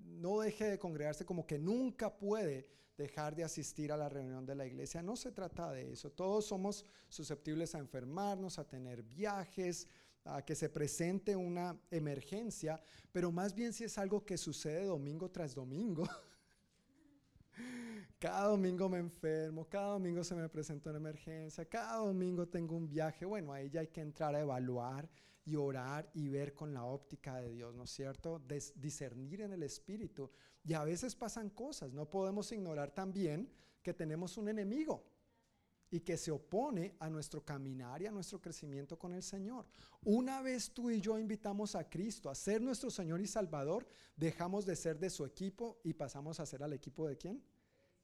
no deje de congregarse como que nunca puede dejar de asistir a la reunión de la iglesia. No se trata de eso. Todos somos susceptibles a enfermarnos, a tener viajes, a que se presente una emergencia, pero más bien si es algo que sucede domingo tras domingo. Cada domingo me enfermo, cada domingo se me presenta una emergencia, cada domingo tengo un viaje. Bueno, ahí ya hay que entrar a evaluar y orar y ver con la óptica de Dios, ¿no es cierto? discernir en el Espíritu. Y a veces pasan cosas, no podemos ignorar también que tenemos un enemigo y que se opone a nuestro caminar y a nuestro crecimiento con el Señor. Una vez tú y yo invitamos a Cristo a ser nuestro Señor y Salvador, dejamos de ser de su equipo y pasamos a ser al equipo de quién?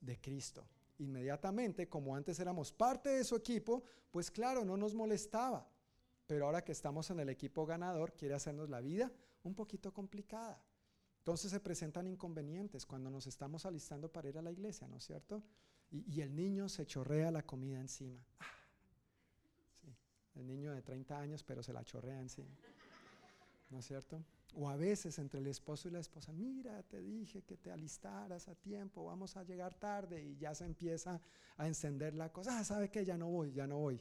De Cristo. Inmediatamente, como antes éramos parte de su equipo, pues claro, no nos molestaba pero ahora que estamos en el equipo ganador, quiere hacernos la vida un poquito complicada. Entonces se presentan inconvenientes cuando nos estamos alistando para ir a la iglesia, ¿no es cierto? Y, el niño se chorrea la comida encima. Ah, el niño de 30 años, pero se la chorrea encima. ¿No es cierto? O a veces entre el esposo y la esposa, mira, te dije que te alistaras a tiempo, vamos a llegar tarde y ya se empieza a encender la cosa. Ah, ¿sabe qué? Ya no voy, ya no voy.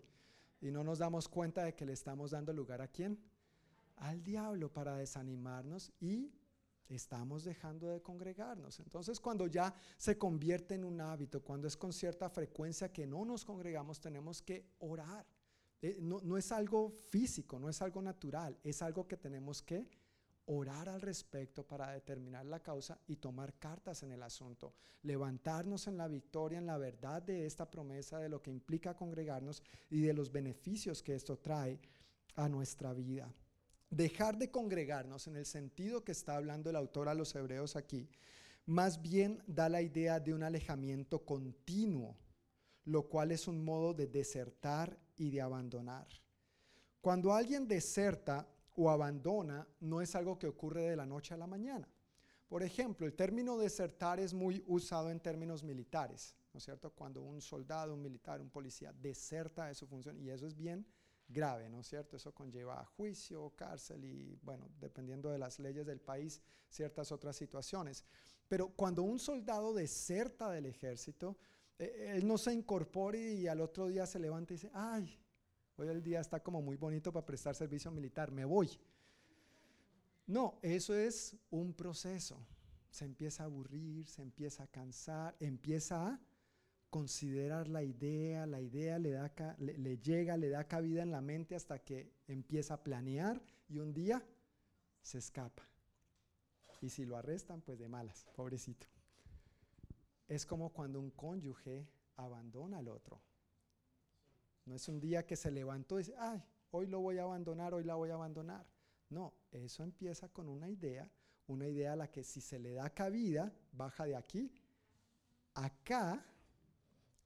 Y no nos damos cuenta de que le estamos dando lugar a quién? Al diablo para desanimarnos y estamos dejando de congregarnos. Entonces cuando ya se convierte en un hábito, cuando es con cierta frecuencia que no nos congregamos, tenemos que orar. Eh, no, no es algo físico, no es algo natural, es algo que tenemos que orar al respecto para determinar la causa y tomar cartas en el asunto, levantarnos en la victoria, en la verdad de esta promesa, de lo que implica congregarnos y de los beneficios que esto trae a nuestra vida. Dejar de congregarnos en el sentido que está hablando el autor a los hebreos aquí, más bien da la idea de un alejamiento continuo, lo cual es un modo de desertar y de abandonar. Cuando alguien deserta o abandona, no es algo que ocurre de la noche a la mañana. Por ejemplo, el término desertar es muy usado en términos militares, ¿no es cierto? Cuando un soldado, un militar, un policía deserta de su función, y eso es bien grave, ¿no es cierto? Eso conlleva juicio, cárcel y, bueno, dependiendo de las leyes del país, ciertas otras situaciones. Pero cuando un soldado deserta del ejército, eh, él no se incorpora y al otro día se levanta y dice, ay, hoy el día está como muy bonito para prestar servicio militar, me voy. No, eso es un proceso. Se empieza a aburrir, se empieza a cansar, empieza a considerar la idea, la idea le, le, llega, le da cabida en la mente hasta que empieza a planear y un día se escapa. Y si lo arrestan, pues de malas, pobrecito. Es como cuando un cónyuge abandona al otro. No es un día que se levantó y dice, ay, hoy lo voy a abandonar, hoy la voy a abandonar. No, eso empieza con una idea, una idea a la que si se le da cabida, baja de aquí, acá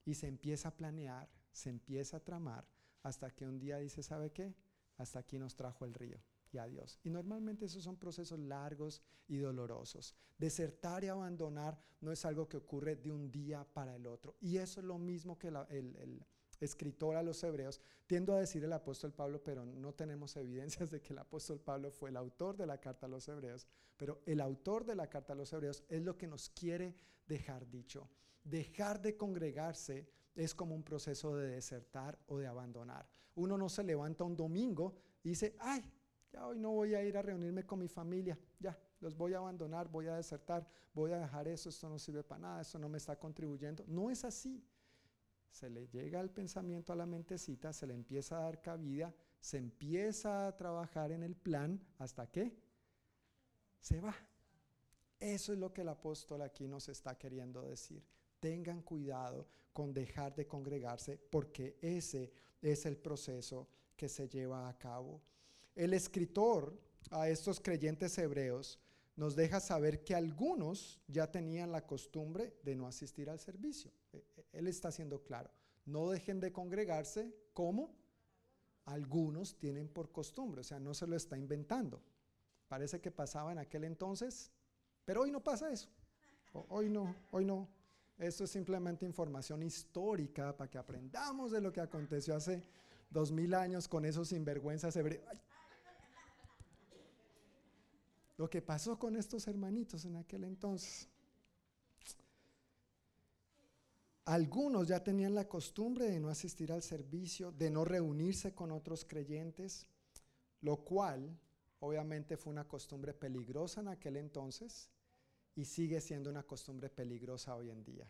y se empieza a planear, se empieza a tramar, hasta que un día dice, ¿sabe qué? Hasta aquí nos trajo el río y adiós. Y normalmente esos son procesos largos y dolorosos. Desertar y abandonar no es algo que ocurre de un día para el otro. Y eso es lo mismo que el, escritor a los hebreos. Tiendo a decir el apóstol Pablo, pero no tenemos evidencias de que el apóstol Pablo fue el autor de la carta a los hebreos. Pero el autor de la carta a los hebreos es lo que nos quiere dejar dicho dejar de congregarse es como un proceso de desertar o de abandonar. Uno no se levanta un domingo y dice, ay, ya hoy no voy a ir a reunirme con mi familia, ya, los voy a abandonar, voy a desertar, voy a dejar eso, esto no sirve para nada, esto no me está contribuyendo. No es así. Se le llega el pensamiento a la mentecita, se le empieza a dar cabida, se empieza a trabajar en el plan hasta que se va. Eso es lo que el apóstol aquí nos está queriendo decir tengan cuidado con dejar de congregarse porque ese es el proceso que se lleva a cabo. El escritor a estos creyentes hebreos nos deja saber que algunos ya tenían la costumbre de no asistir al servicio. E, e, él está siendo claro, no dejen de congregarse como algunos tienen por costumbre, o sea, no se lo está inventando. Parece que pasaba en aquel entonces, pero hoy no pasa eso. Hoy no, hoy no. Esto es simplemente información histórica para que aprendamos de lo que aconteció hace dos mil años con esos sinvergüenzas hebreos. Lo que pasó con estos hermanitos en aquel entonces. Algunos ya tenían la costumbre de no asistir al servicio, de no reunirse con otros creyentes, lo cual obviamente fue una costumbre peligrosa en aquel entonces y sigue siendo una costumbre peligrosa hoy en día.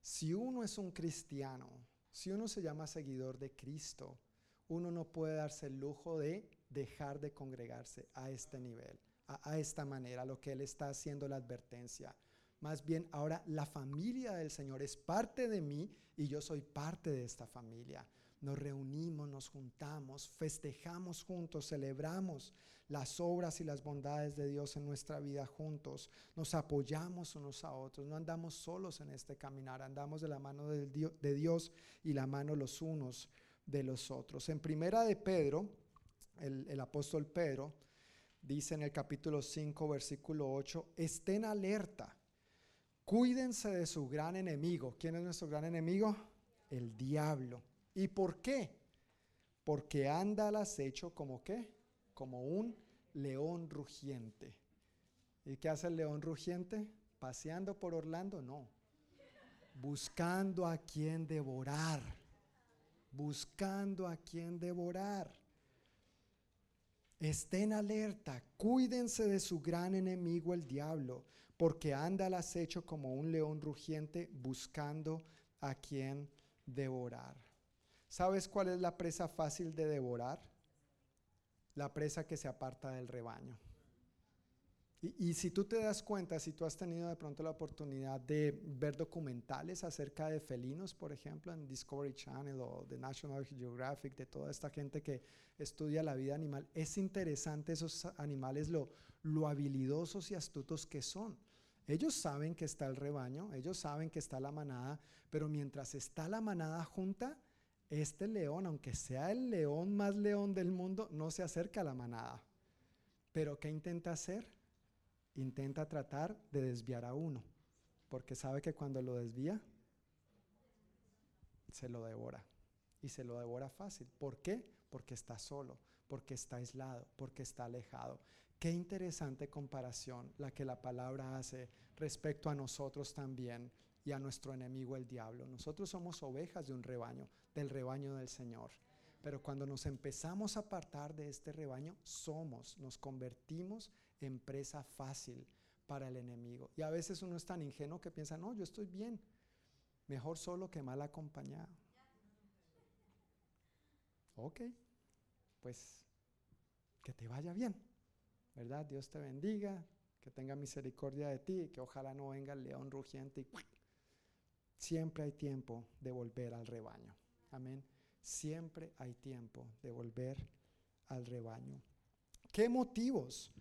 Si uno es un cristiano, si uno se llama seguidor de Cristo, uno no puede darse el lujo de dejar de congregarse a este nivel, a, esta manera, lo que Él está haciendo la advertencia. Más bien, ahora la familia del Señor es parte de mí y yo soy parte de esta familia nos reunimos, nos juntamos, festejamos juntos, celebramos las obras y las bondades de Dios en nuestra vida juntos, nos apoyamos unos a otros, no andamos solos en este caminar, andamos de la mano de Dios y la mano los unos de los otros. En primera de Pedro, el, el apóstol Pedro dice en el capítulo 5, versículo 8, estén alerta, cuídense de su gran enemigo. ¿Quién es nuestro gran enemigo? El diablo ¿Y por qué? porque anda al acecho como qué? Como un león rugiente. ¿Y qué hace el león rugiente? ¿Paseando por Orlando? No. Buscando a quien devorar. Buscando a quien devorar. Estén alerta, cuídense de su gran enemigo el diablo, porque anda al acecho como un león rugiente buscando a quien devorar. ¿Sabes cuál es la presa fácil de devorar? La presa que se aparta del rebaño. Y, si tú te das cuenta, si tú has tenido de pronto la oportunidad de ver documentales acerca de felinos, por ejemplo, en Discovery Channel o de National Geographic, de toda esta gente que estudia la vida animal, es interesante esos animales, lo, lo habilidosos y astutos que son. Ellos saben que está el rebaño, ellos saben que está la manada, pero mientras está la manada junta, este león, aunque sea el león más león del mundo, no se acerca a la manada. Pero ¿qué intenta hacer? Intenta tratar de desviar a uno, porque sabe que cuando lo desvía, se lo devora. Y se lo devora fácil. ¿Por qué? Porque está solo, porque está aislado, porque está alejado. Qué interesante comparación la que la palabra hace respecto a nosotros también y a nuestro enemigo el diablo. Nosotros somos ovejas de un rebaño, del rebaño del Señor. Pero cuando nos empezamos a apartar de este rebaño, somos, nos convertimos en presa fácil para el enemigo. Y a veces uno es tan ingenuo que piensa, no, yo estoy bien, mejor solo que mal acompañado. Ok, pues que te vaya bien, ¿verdad? Dios te bendiga, que tenga misericordia de ti, que ojalá no venga el león rugiente y siempre hay tiempo de volver al rebaño. Amén. Siempre hay tiempo de volver al rebaño. ¿Qué motivos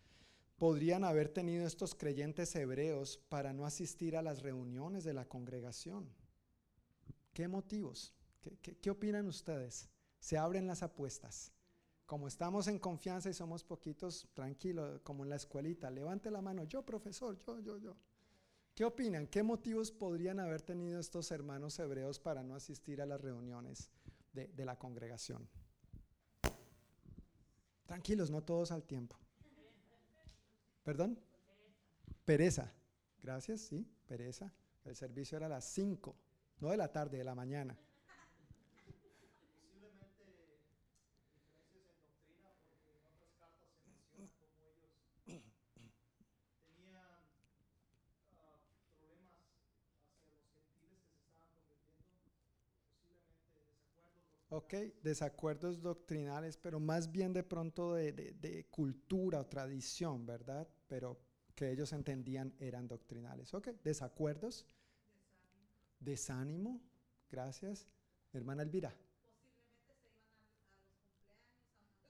podrían haber tenido estos creyentes hebreos para no asistir a las reuniones de la congregación? ¿Qué motivos? ¿Qué, opinan ustedes? Se abren las apuestas. Como estamos en confianza y somos poquitos, tranquilos, como en la escuelita, levante la mano, yo profesor, yo, yo, yo. ¿Qué opinan? ¿Qué motivos podrían haber tenido estos hermanos hebreos para no asistir a las reuniones de, de la congregación? Tranquilos, no todos al tiempo. ¿Perdón? Pereza. Gracias, sí, pereza. El servicio era a las 5, no de la tarde, de la mañana. Ok, desacuerdos doctrinales, pero más bien de pronto de, cultura o tradición, ¿verdad? Pero que ellos entendían eran doctrinales. Ok, desacuerdos. Desánimo. Gracias. Hermana Elvira.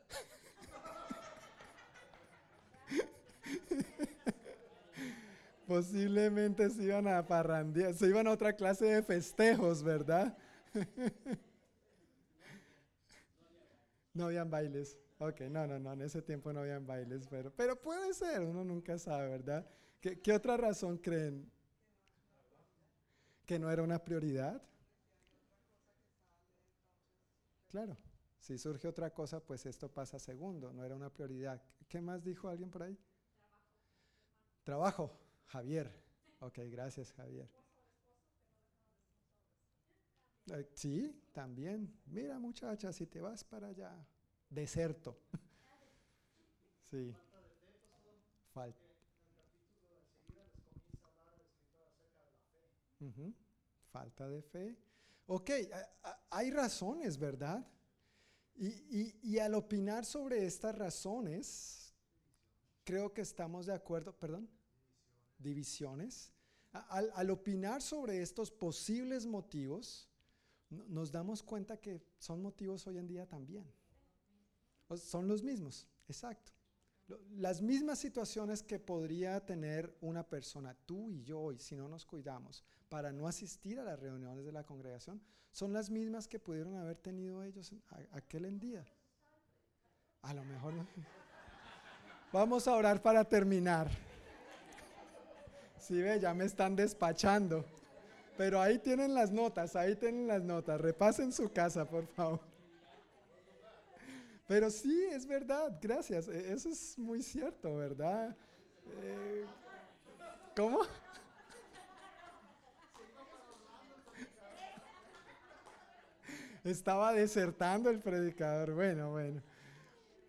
Posiblemente se iban a parrandear, se iban a otra clase de festejos, ¿verdad? No habían bailes. Ok, no, no, no, en ese tiempo no habían bailes, pero, pero puede ser, uno nunca sabe, ¿verdad? ¿Qué, ¿Qué otra razón creen? ¿Que no era una prioridad? Claro, si surge otra cosa, pues esto pasa segundo, no era una prioridad. ¿Qué más dijo alguien por ahí? Trabajo. Trabajo, Javier. Ok, gracias Javier. Eh, sí, también. Mira muchacha, si te vas para allá, deserto. sí. Falta. Falta de fe. Ok, hay razones, ¿verdad? Y, y, al opinar sobre estas razones, creo que estamos de acuerdo, perdón, divisiones. Al, al opinar sobre estos posibles motivos, nos damos cuenta que son motivos hoy en día también. Son los mismos, exacto. Las mismas situaciones que podría tener una persona, tú y yo hoy, si no nos cuidamos, para no asistir a las reuniones de la congregación, son las mismas que pudieron haber tenido ellos aquel día. A lo mejor Vamos a orar para terminar. Si ve, ya me están despachando. Pero ahí tienen las notas, ahí tienen las notas. Repasen su casa, por favor. Pero sí, es verdad, gracias. E, eso es muy cierto, ¿verdad? Eh, ¿Cómo? Estaba desertando el predicador. Bueno, bueno.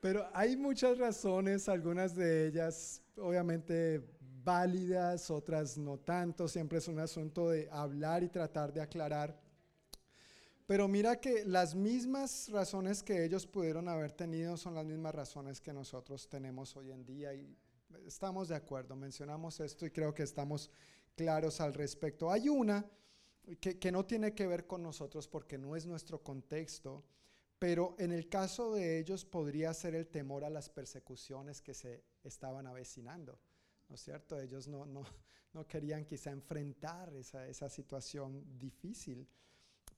Pero hay muchas razones, algunas de ellas obviamente válidas, otras no tanto. Siempre es un asunto de hablar y tratar de aclarar. Pero mira que las mismas razones que ellos pudieron haber tenido son las mismas razones que nosotros tenemos hoy en día y estamos de acuerdo, mencionamos esto y creo que estamos claros al respecto. Hay una que, no tiene que ver con nosotros porque no es nuestro contexto, pero en el caso de ellos podría ser el temor a las persecuciones que se estaban avecinando, ¿no es cierto? Ellos no, no, no querían quizá enfrentar esa, esa situación difícil.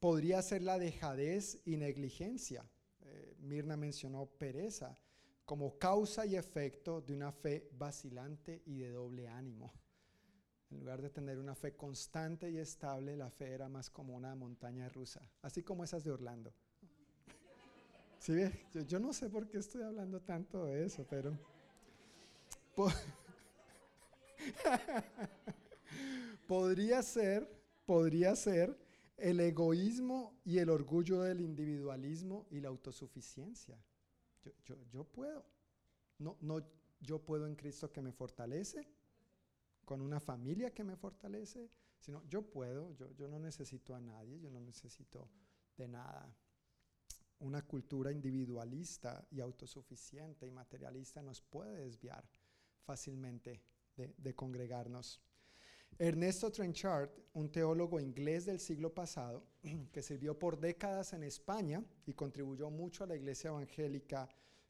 Podría ser la dejadez y negligencia. Eh, Mirna mencionó pereza como causa y efecto de una fe vacilante y de doble ánimo. En lugar de tener una fe constante y estable, la fe era más como una montaña rusa, así como esas de Orlando. ¿Sí Yo, yo no sé por qué estoy hablando tanto de eso, pero... podría ser, podría ser el egoísmo y el orgullo del individualismo y la autosuficiencia. Yo, yo, yo puedo. No, no, yo puedo en Cristo que me fortalece con una familia que me fortalece, sino yo puedo, yo, yo no necesito a nadie, yo no necesito de nada. Una cultura individualista y autosuficiente y materialista nos puede desviar fácilmente de, congregarnos. Ernesto Trenchard, un teólogo inglés del siglo pasado, que sirvió por décadas en España y contribuyó mucho a la iglesia evangélica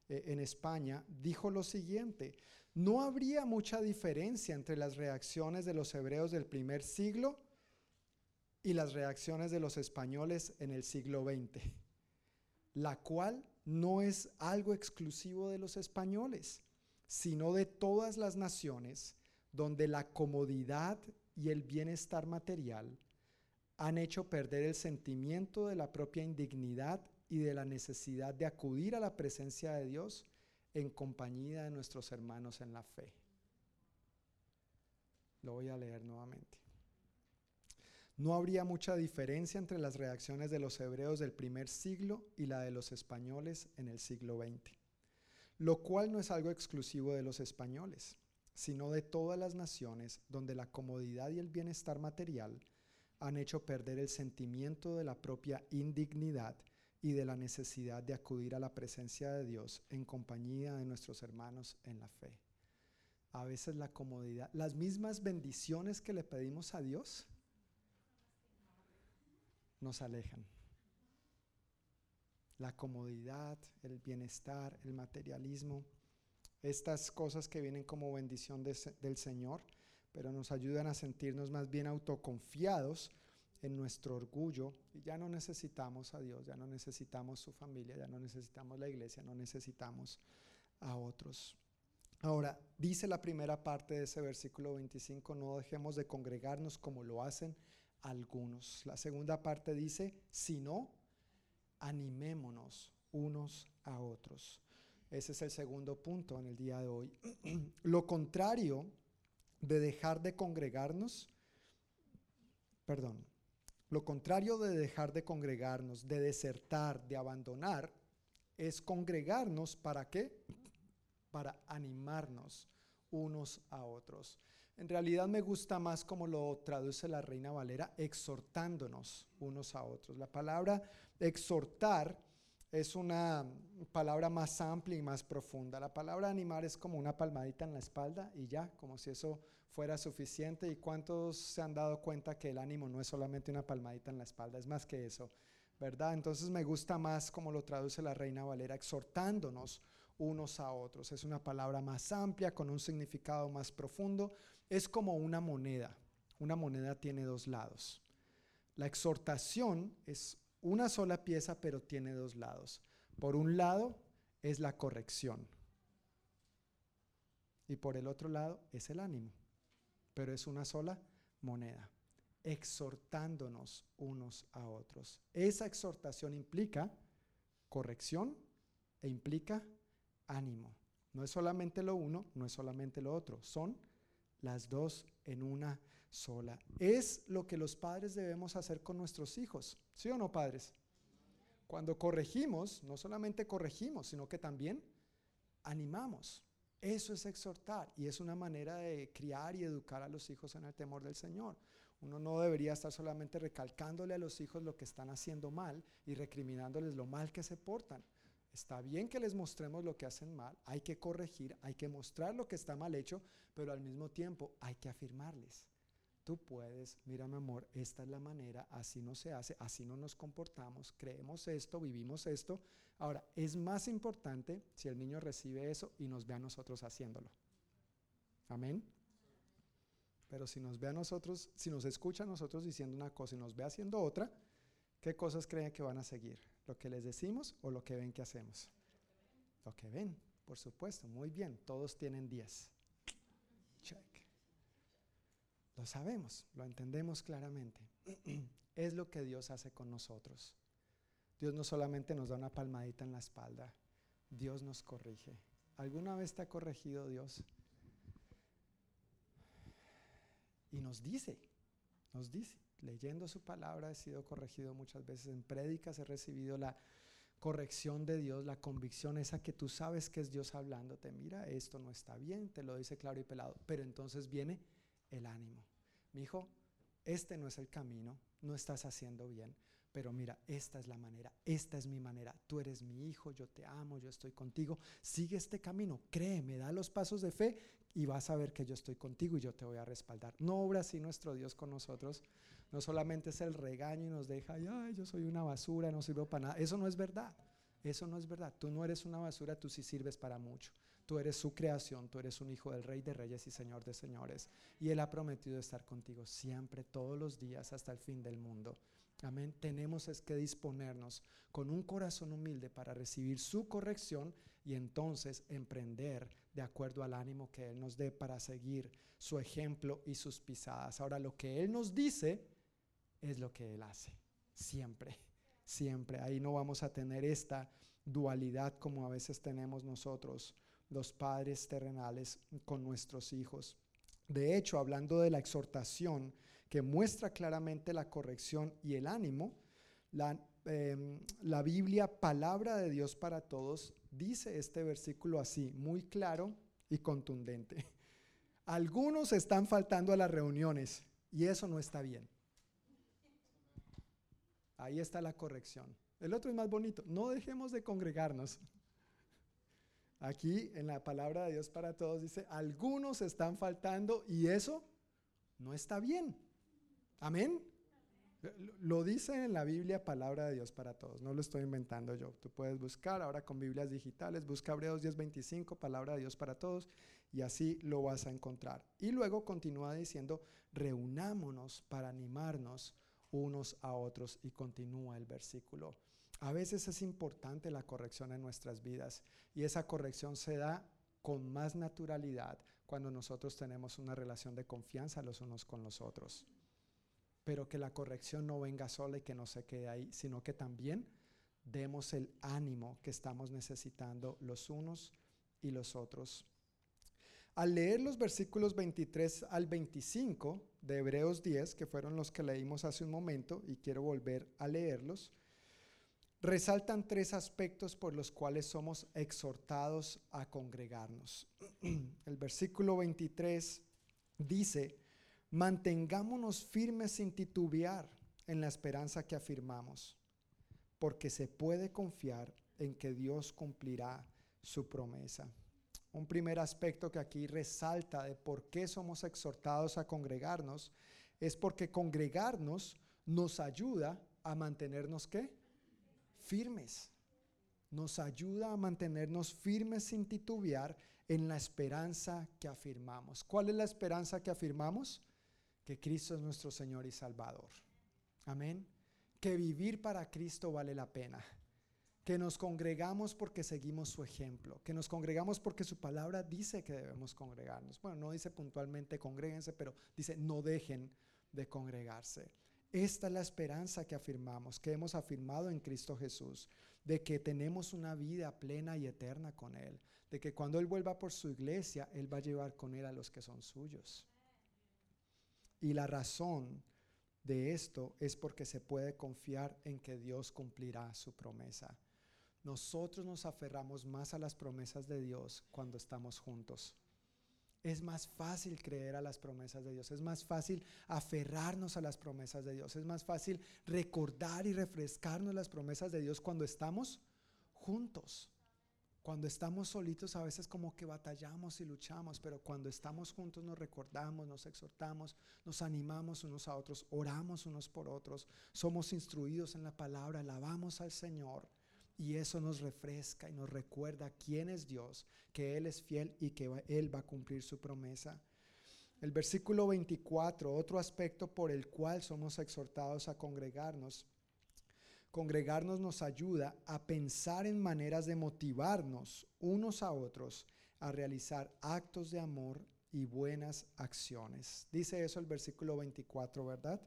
eh, en España, dijo lo siguiente, no habría mucha diferencia entre las reacciones de los hebreos del primer siglo y las reacciones de los españoles en el siglo XX, la cual no es algo exclusivo de los españoles, sino de todas las naciones donde la comodidad y el bienestar material han hecho perder el sentimiento de la propia indignidad y de la necesidad de acudir a la presencia de Dios en compañía de nuestros hermanos en la fe. Lo voy a leer nuevamente. No habría mucha diferencia entre las reacciones de los hebreos del primer siglo y la de los españoles en el siglo XX, lo cual no es algo exclusivo de los españoles, sino de todas las naciones donde la comodidad y el bienestar material han hecho perder el sentimiento de la propia indignidad y de la necesidad de acudir a la presencia de Dios en compañía de nuestros hermanos en la fe. A veces la comodidad, las mismas bendiciones que le pedimos a Dios, nos alejan. La comodidad, el bienestar, el materialismo, estas cosas que vienen como bendición del Señor, pero nos ayudan a sentirnos más bien autoconfiados en nuestro orgullo y ya no necesitamos a Dios, ya no necesitamos su familia, ya no necesitamos la iglesia, no necesitamos a otros. Ahora, dice la primera parte de ese versículo 25, no dejemos de congregarnos como lo hacen algunos. La segunda parte dice, sino animémonos unos a otros. Ese es el segundo punto en el día de hoy. lo contrario de dejar de congregarnos, perdón, lo contrario de dejar de congregarnos, de desertar, de abandonar, es congregarnos para qué? Para animarnos unos a otros. En realidad me gusta más como lo traduce la Reina Valera, exhortándonos unos a otros. La palabra exhortar es una palabra más amplia y más profunda. La palabra animar es como una palmadita en la espalda y ya, como si eso fuera suficiente. ¿Y cuántos se han dado cuenta que el ánimo no es solamente una palmadita en la espalda, es más que eso? ¿Verdad? Entonces me gusta más como lo traduce la Reina Valera, exhortándonos unos a otros. Es una palabra más amplia, con un significado más profundo. Es como una moneda. Una moneda tiene dos lados. La exhortación es una sola pieza, pero tiene dos lados. Por un lado es la corrección y por el otro lado es el ánimo, pero es una sola moneda, exhortándonos unos a otros. Esa exhortación implica corrección e implica ánimo. No es solamente lo uno, no es solamente lo otro, son las dos en una sola. Es lo que los padres debemos hacer con nuestros hijos, ¿sí o no, padres? Cuando corregimos, no solamente corregimos, sino que también animamos. Eso es exhortar y es una manera de criar y educar a los hijos en el temor del Señor. Uno no debería estar solamente recalcándole a los hijos lo que están haciendo mal y recriminándoles lo mal que se portan. Está bien que les mostremos lo que hacen mal, hay que corregir, hay que mostrar lo que está mal hecho, pero al mismo tiempo hay que afirmarles. Tú puedes, mira mi amor, esta es la manera, así no se hace, así no nos comportamos, creemos esto, vivimos esto. Ahora, es más importante si el niño recibe eso y nos ve a nosotros haciéndolo. Amén. Pero si nos ve a nosotros, si nos escucha a nosotros diciendo una cosa y nos ve haciendo otra, ¿qué cosas creen que van a seguir? ¿Lo que les decimos o lo que ven que hacemos? Lo que ven, por supuesto, muy bien, todos tienen 10. Lo sabemos, lo entendemos claramente. es lo que Dios hace con nosotros. Dios no solamente nos da una palmadita en la espalda, Dios nos corrige. ¿Alguna vez te ha corregido Dios? Y nos dice, nos dice, leyendo su palabra he sido corregido muchas veces, en prédicas he recibido la corrección de Dios, la convicción esa que tú sabes que es Dios hablándote, mira, esto no está bien, te lo dice claro y pelado, pero entonces viene el ánimo. Mi hijo, este no es el camino, no estás haciendo bien, pero mira, esta es la manera, esta es mi manera, tú eres mi hijo, yo te amo, yo estoy contigo, sigue este camino, créeme, da los pasos de fe y vas a ver que yo estoy contigo y yo te voy a respaldar. No obra así nuestro Dios con nosotros, no solamente es el regaño y nos deja, ay, yo soy una basura, no sirvo para nada, eso no es verdad, eso no es verdad, tú no eres una basura, tú sí sirves para mucho. Tú eres su creación, tú eres un hijo del Rey de Reyes y Señor de Señores. Y Él ha prometido estar contigo siempre, todos los días, hasta el fin del mundo. Amén. Tenemos es que disponernos con un corazón humilde para recibir su corrección y entonces emprender de acuerdo al ánimo que Él nos dé para seguir su ejemplo y sus pisadas. Ahora, lo que Él nos dice es lo que Él hace. Siempre, siempre. Ahí no vamos a tener esta dualidad como a veces tenemos nosotros los padres terrenales con nuestros hijos. De hecho, hablando de la exhortación que muestra claramente la corrección y el ánimo, la, em, Biblia, palabra de Dios para todos, dice este versículo así, muy claro y contundente. Algunos están faltando a las reuniones y eso no está bien. Ahí está la corrección. El otro es más bonito. No dejemos de congregarnos. Aquí en la palabra de Dios para todos dice, algunos están faltando y eso no está bien. Amén. Lo dice en la Biblia palabra de Dios para todos, no lo estoy inventando yo. Tú puedes buscar ahora con Biblias digitales, busca Hebreos 10:25, palabra de Dios para todos, y así lo vas a encontrar. Y luego continúa diciendo, reunámonos para animarnos unos a otros, y continúa el versículo. A veces es importante la corrección en nuestras vidas y esa corrección se da con más naturalidad cuando nosotros tenemos una relación de confianza los unos con los otros. Pero que la corrección no venga sola y que no se quede ahí, sino que también demos el ánimo que estamos necesitando los unos y los otros. Al leer los versículos 23 al 25 de Hebreos 10, que fueron los que leímos hace un momento, y quiero volver a leerlos, resaltan tres aspectos por los cuales somos exhortados a congregarnos. El versículo 23 dice, mantengámonos firmes sin titubear en la esperanza que afirmamos, porque se puede confiar en que Dios cumplirá su promesa. Un primer aspecto que aquí resalta de por qué somos exhortados a congregarnos es porque congregarnos nos ayuda a mantenernos qué? firmes. Nos ayuda a mantenernos firmes sin titubear en la esperanza que afirmamos. ¿Cuál es la esperanza que afirmamos? Que Cristo es nuestro Señor y Salvador. Amén. Que vivir para Cristo vale la pena. Que nos congregamos porque seguimos su ejemplo. Que nos congregamos porque su palabra dice que debemos congregarnos. Bueno, no dice puntualmente congréguense, pero dice no dejen de congregarse. Esta es la esperanza que afirmamos, que hemos afirmado en Cristo Jesús. de que tenemos una vida plena y eterna con Él, de que cuando Él vuelva por su iglesia, Él va a llevar con Él a los que son suyos. Y la razón de esto es porque se puede confiar en que Dios cumplirá su promesa. Nosotros nos aferramos más a las promesas de Dios cuando estamos juntos. Es más fácil creer a las promesas de Dios, es más fácil aferrarnos a las promesas de Dios, es más fácil recordar y refrescarnos las promesas de Dios cuando estamos juntos. Cuando estamos solitos a veces como que batallamos y luchamos, pero cuando estamos juntos nos recordamos, nos exhortamos, nos animamos unos a otros, oramos unos por otros, somos instruidos en la palabra, alabamos al Señor y eso nos refresca y nos recuerda quién es Dios, que Él es fiel y que Él va a cumplir su promesa. El versículo 24, otro aspecto por el cual somos exhortados a congregarnos Congregarnos nos ayuda a pensar en maneras de motivarnos unos a otros a realizar actos de amor y buenas acciones. Dice eso el versículo 24, ¿verdad?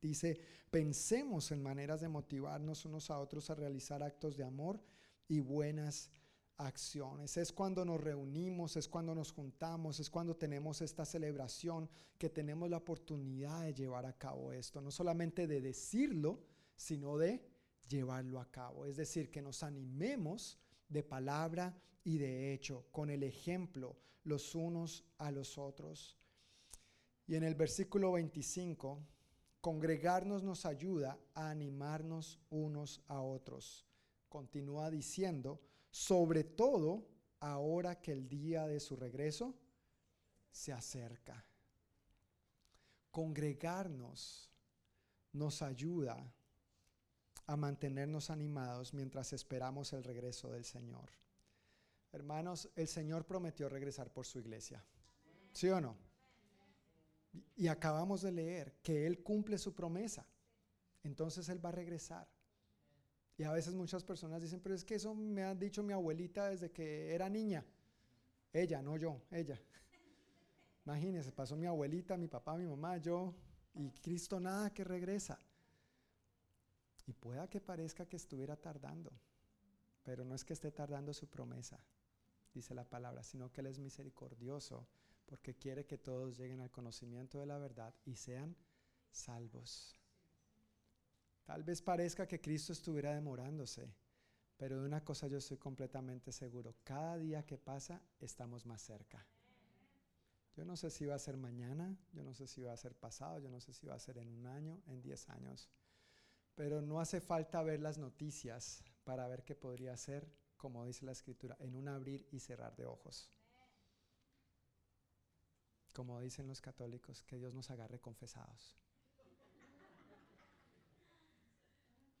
Dice, pensemos en maneras de motivarnos unos a otros a realizar actos de amor y buenas acciones. Es cuando nos reunimos, es cuando nos juntamos, es cuando tenemos esta celebración que tenemos la oportunidad de llevar a cabo esto, no solamente de decirlo, sino de llevarlo a cabo. Es decir, que nos animemos de palabra y de hecho, con el ejemplo los unos a los otros. Y en el versículo 25, congregarnos nos ayuda a animarnos unos a otros. Continúa diciendo, sobre todo ahora que el día de su regreso se acerca. Congregarnos nos ayuda a mantenernos animados mientras esperamos el regreso del Señor. Hermanos, el Señor prometió regresar por su iglesia. ¿Sí o no? Y acabamos de leer que Él cumple su promesa. Entonces Él va a regresar. Y a veces muchas personas dicen, pero es que eso me ha dicho mi abuelita desde que era niña. Ella, no yo, ella. Imagínense, pasó mi abuelita, mi papá, mi mamá, yo, y Cristo nada que regresa. Y pueda que parezca que estuviera tardando, pero no es que esté tardando su promesa, dice la palabra, sino que Él es misericordioso porque quiere que todos lleguen al conocimiento de la verdad y sean salvos. Tal vez parezca que Cristo estuviera demorándose, pero de una cosa yo estoy completamente seguro, cada día que pasa estamos más cerca. Yo no sé si va a ser mañana, yo no sé si va a ser pasado, yo no sé si va a ser en un año, en diez años. Pero no hace falta ver las noticias para ver qué podría ser, como dice la escritura, en un abrir y cerrar de ojos. Como dicen los católicos, que Dios nos agarre confesados.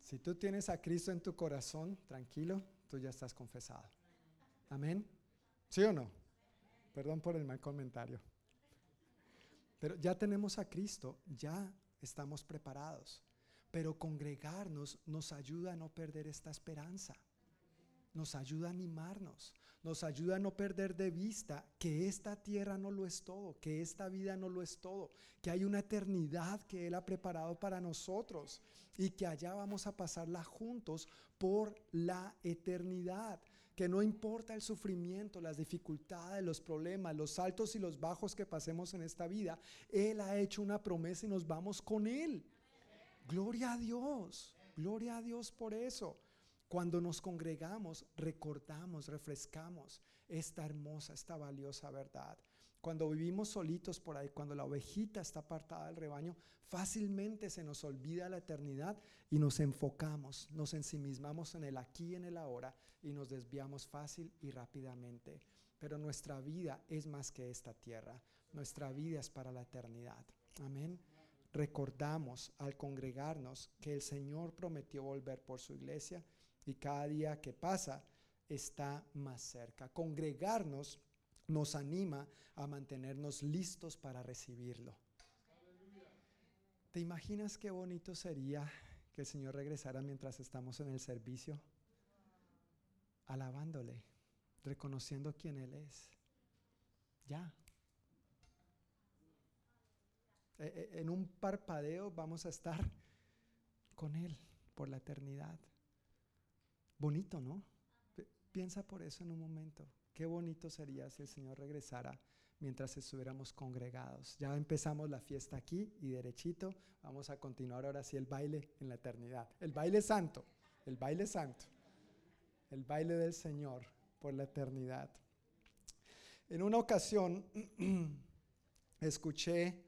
Si tú tienes a Cristo en tu corazón, tranquilo, tú ya estás confesado. Amén. ¿Sí o no? Perdón por el mal comentario. Pero ya tenemos a Cristo, ya estamos preparados. Pero congregarnos nos ayuda a no perder esta esperanza. Nos ayuda a animarnos. Nos ayuda a no perder de vista que esta tierra no lo es todo, que esta vida no lo es todo, que hay una eternidad que Él ha preparado para nosotros y que allá vamos a pasarla juntos por la eternidad que no importa el sufrimiento, las dificultades, los problemas, los altos y los bajos que pasemos en esta vida, Él ha hecho una promesa y nos vamos con Él. Gloria a Dios, gloria a Dios por eso. Cuando nos congregamos, recordamos, refrescamos esta hermosa, esta valiosa verdad. Cuando vivimos solitos por ahí, cuando la ovejita está apartada del rebaño, fácilmente se nos olvida la eternidad y nos enfocamos, nos ensimismamos en el aquí y en el ahora y nos desviamos fácil y rápidamente. Pero nuestra vida es más que esta tierra, nuestra vida es para la eternidad. Amén recordamos al congregarnos que el Señor prometió volver por su iglesia y cada día que pasa está más cerca. Congregarnos nos anima a mantenernos listos para recibirlo. ¿Te imaginas qué bonito sería que el Señor regresara mientras estamos en el servicio? Alabándole, reconociendo quién Él es. Ya, eh, eh, en un parpadeo vamos a estar con Él por la eternidad. Bonito, ¿no? Piensa por eso en un momento. Qué bonito sería si el Señor regresara mientras estuviéramos congregados. Ya empezamos la fiesta aquí y derechito vamos a continuar ahora sí el baile en la eternidad. El baile santo, el baile santo, el baile del Señor por la eternidad. En una ocasión escuché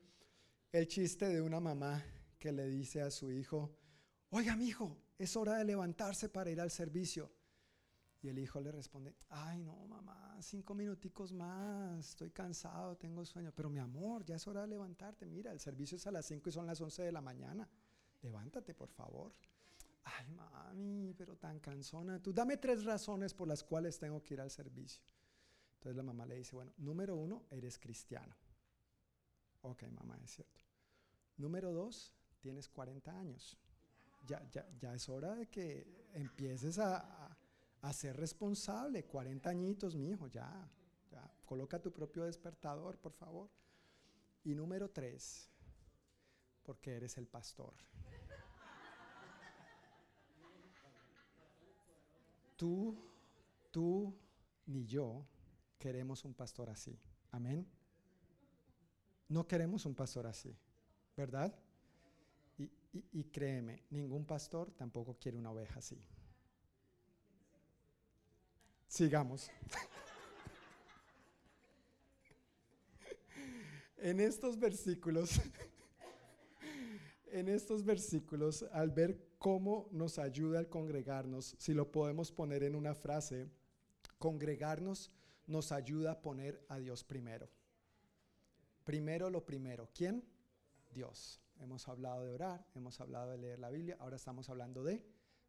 el chiste de una mamá que le dice a su hijo, oiga mi hijo, es hora de levantarse para ir al servicio. Y el hijo le responde, ay no mamá, cinco minuticos más, estoy cansado, tengo sueño. Pero mi amor, ya es hora de levantarte, mira, el servicio es a las cinco y son las once de la mañana. Levántate, por favor. Ay mami, pero tan cansona. Tú dame tres razones por las cuales tengo que ir al servicio. Entonces la mamá le dice, bueno, número uno, eres cristiano. Ok, mamá, es cierto. Número dos, tienes 40 años. Ya, ya, ya es hora de que empieces a a ser responsable. 40 añitos, mi hijo, ya, ya. Coloca tu propio despertador, por favor. Y número tres, porque eres el pastor. Tú, tú ni yo queremos un pastor así. Amén. No queremos un pastor así, ¿verdad? Y, créeme, ningún pastor tampoco quiere una oveja así. Sigamos. en estos versículos, en estos versículos, al ver cómo nos ayuda al congregarnos, si lo podemos poner en una frase, congregarnos nos ayuda a poner a Dios primero. Primero lo primero. ¿Quién? Dios. Hemos hablado de orar, hemos hablado de leer la Biblia, ahora estamos hablando de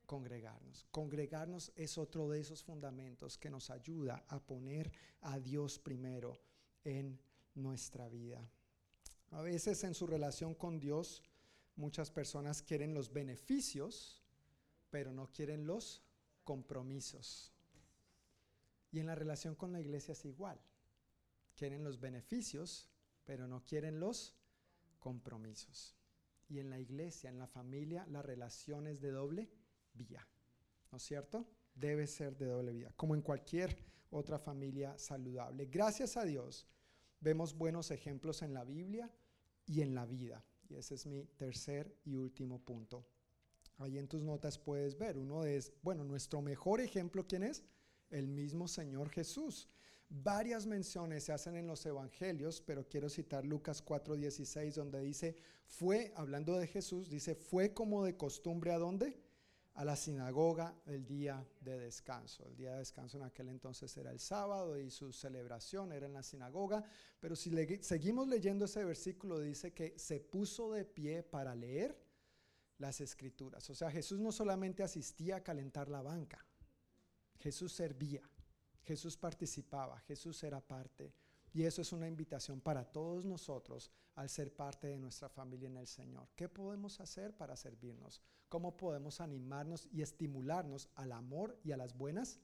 congregarnos. Congregarnos es otro de esos fundamentos que nos ayuda a poner a Dios primero en nuestra vida. A veces en su relación con Dios, muchas personas quieren los beneficios, pero no quieren los compromisos. Y en la relación con la iglesia es igual. Quieren los beneficios, pero no quieren los compromisos. Y en la iglesia, en la familia, la relación es de doble vía, ¿no es cierto? Debe ser de doble vía, como en cualquier otra familia saludable. Gracias a Dios, vemos buenos ejemplos en la Biblia y en la vida. Y ese es mi tercer y último punto. Ahí en tus notas puedes ver, uno es, bueno, nuestro mejor ejemplo, ¿quién es? El mismo Señor Jesús. Varias menciones se hacen en los evangelios, pero quiero citar Lucas 4:16, donde dice, fue, hablando de Jesús, dice, fue como de costumbre a dónde? a la sinagoga el día de descanso. El día de descanso en aquel entonces era el sábado y su celebración era en la sinagoga, pero si seguimos leyendo ese versículo dice que se puso de pie para leer las escrituras. O sea, Jesús no solamente asistía a calentar la banca, Jesús servía, Jesús participaba, Jesús era parte. Y eso es una invitación para todos nosotros al ser parte de nuestra familia en el Señor. ¿Qué podemos hacer para servirnos? ¿Cómo podemos animarnos y estimularnos al amor y a las buenas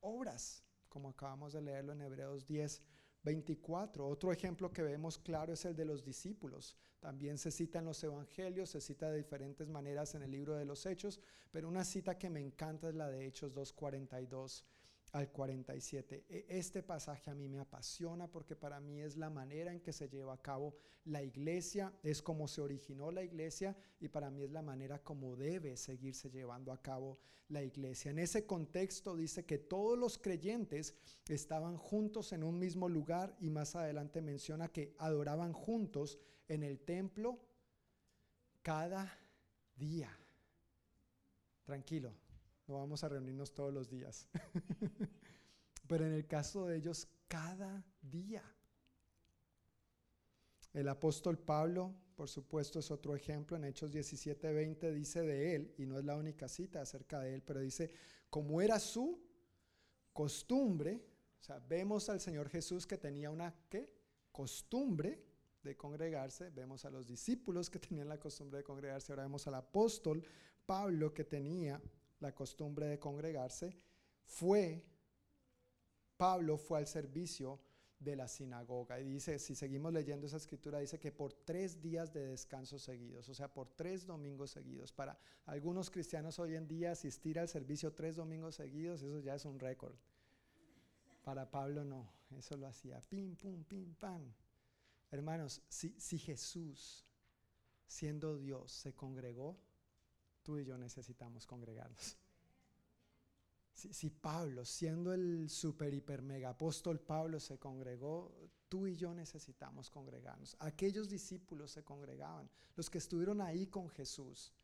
obras? Como acabamos de leerlo en Hebreos 10, 24. Otro ejemplo que vemos claro es el de los discípulos. También se cita en los evangelios, se cita de diferentes maneras en el libro de los Hechos, pero una cita que me encanta es la de Hechos 2.42 al 47. E, este pasaje a mí me apasiona porque para mí es la manera en que se lleva a cabo la iglesia, es como se originó la iglesia y para mí es la manera como debe seguirse llevando a cabo la iglesia. En ese contexto dice que todos los creyentes estaban juntos en un mismo lugar y más adelante menciona que adoraban juntos en el templo cada día. Tranquilo, no vamos a reunirnos todos los días. Pero en el caso de ellos, cada día. El apóstol Pablo, por supuesto, es otro ejemplo. En Hechos 17:20 dice de él, y no es la única cita acerca de él, pero dice, como era su costumbre, o sea, vemos al Señor Jesús que tenía una ¿qué? costumbre de congregarse, vemos a los discípulos que tenían la costumbre de congregarse, ahora vemos al apóstol Pablo que tenía la costumbre de congregarse, fue, Pablo fue al servicio de la sinagoga. Y dice, si seguimos leyendo esa escritura, dice que por tres días de descanso seguidos, o sea, por tres domingos seguidos. Para algunos cristianos hoy en día asistir al servicio tres domingos seguidos, eso ya es un récord. Para Pablo no, eso lo hacía pim, pum, pim, pam. Hermanos, si, si Jesús, siendo Dios, se congregó, tú y yo necesitamos congregarnos. Si, Pablo, siendo el super, hiper, mega apóstol Pablo, se congregó, tú y yo necesitamos congregarnos. Aquellos discípulos se congregaban, los que estuvieron ahí con Jesús.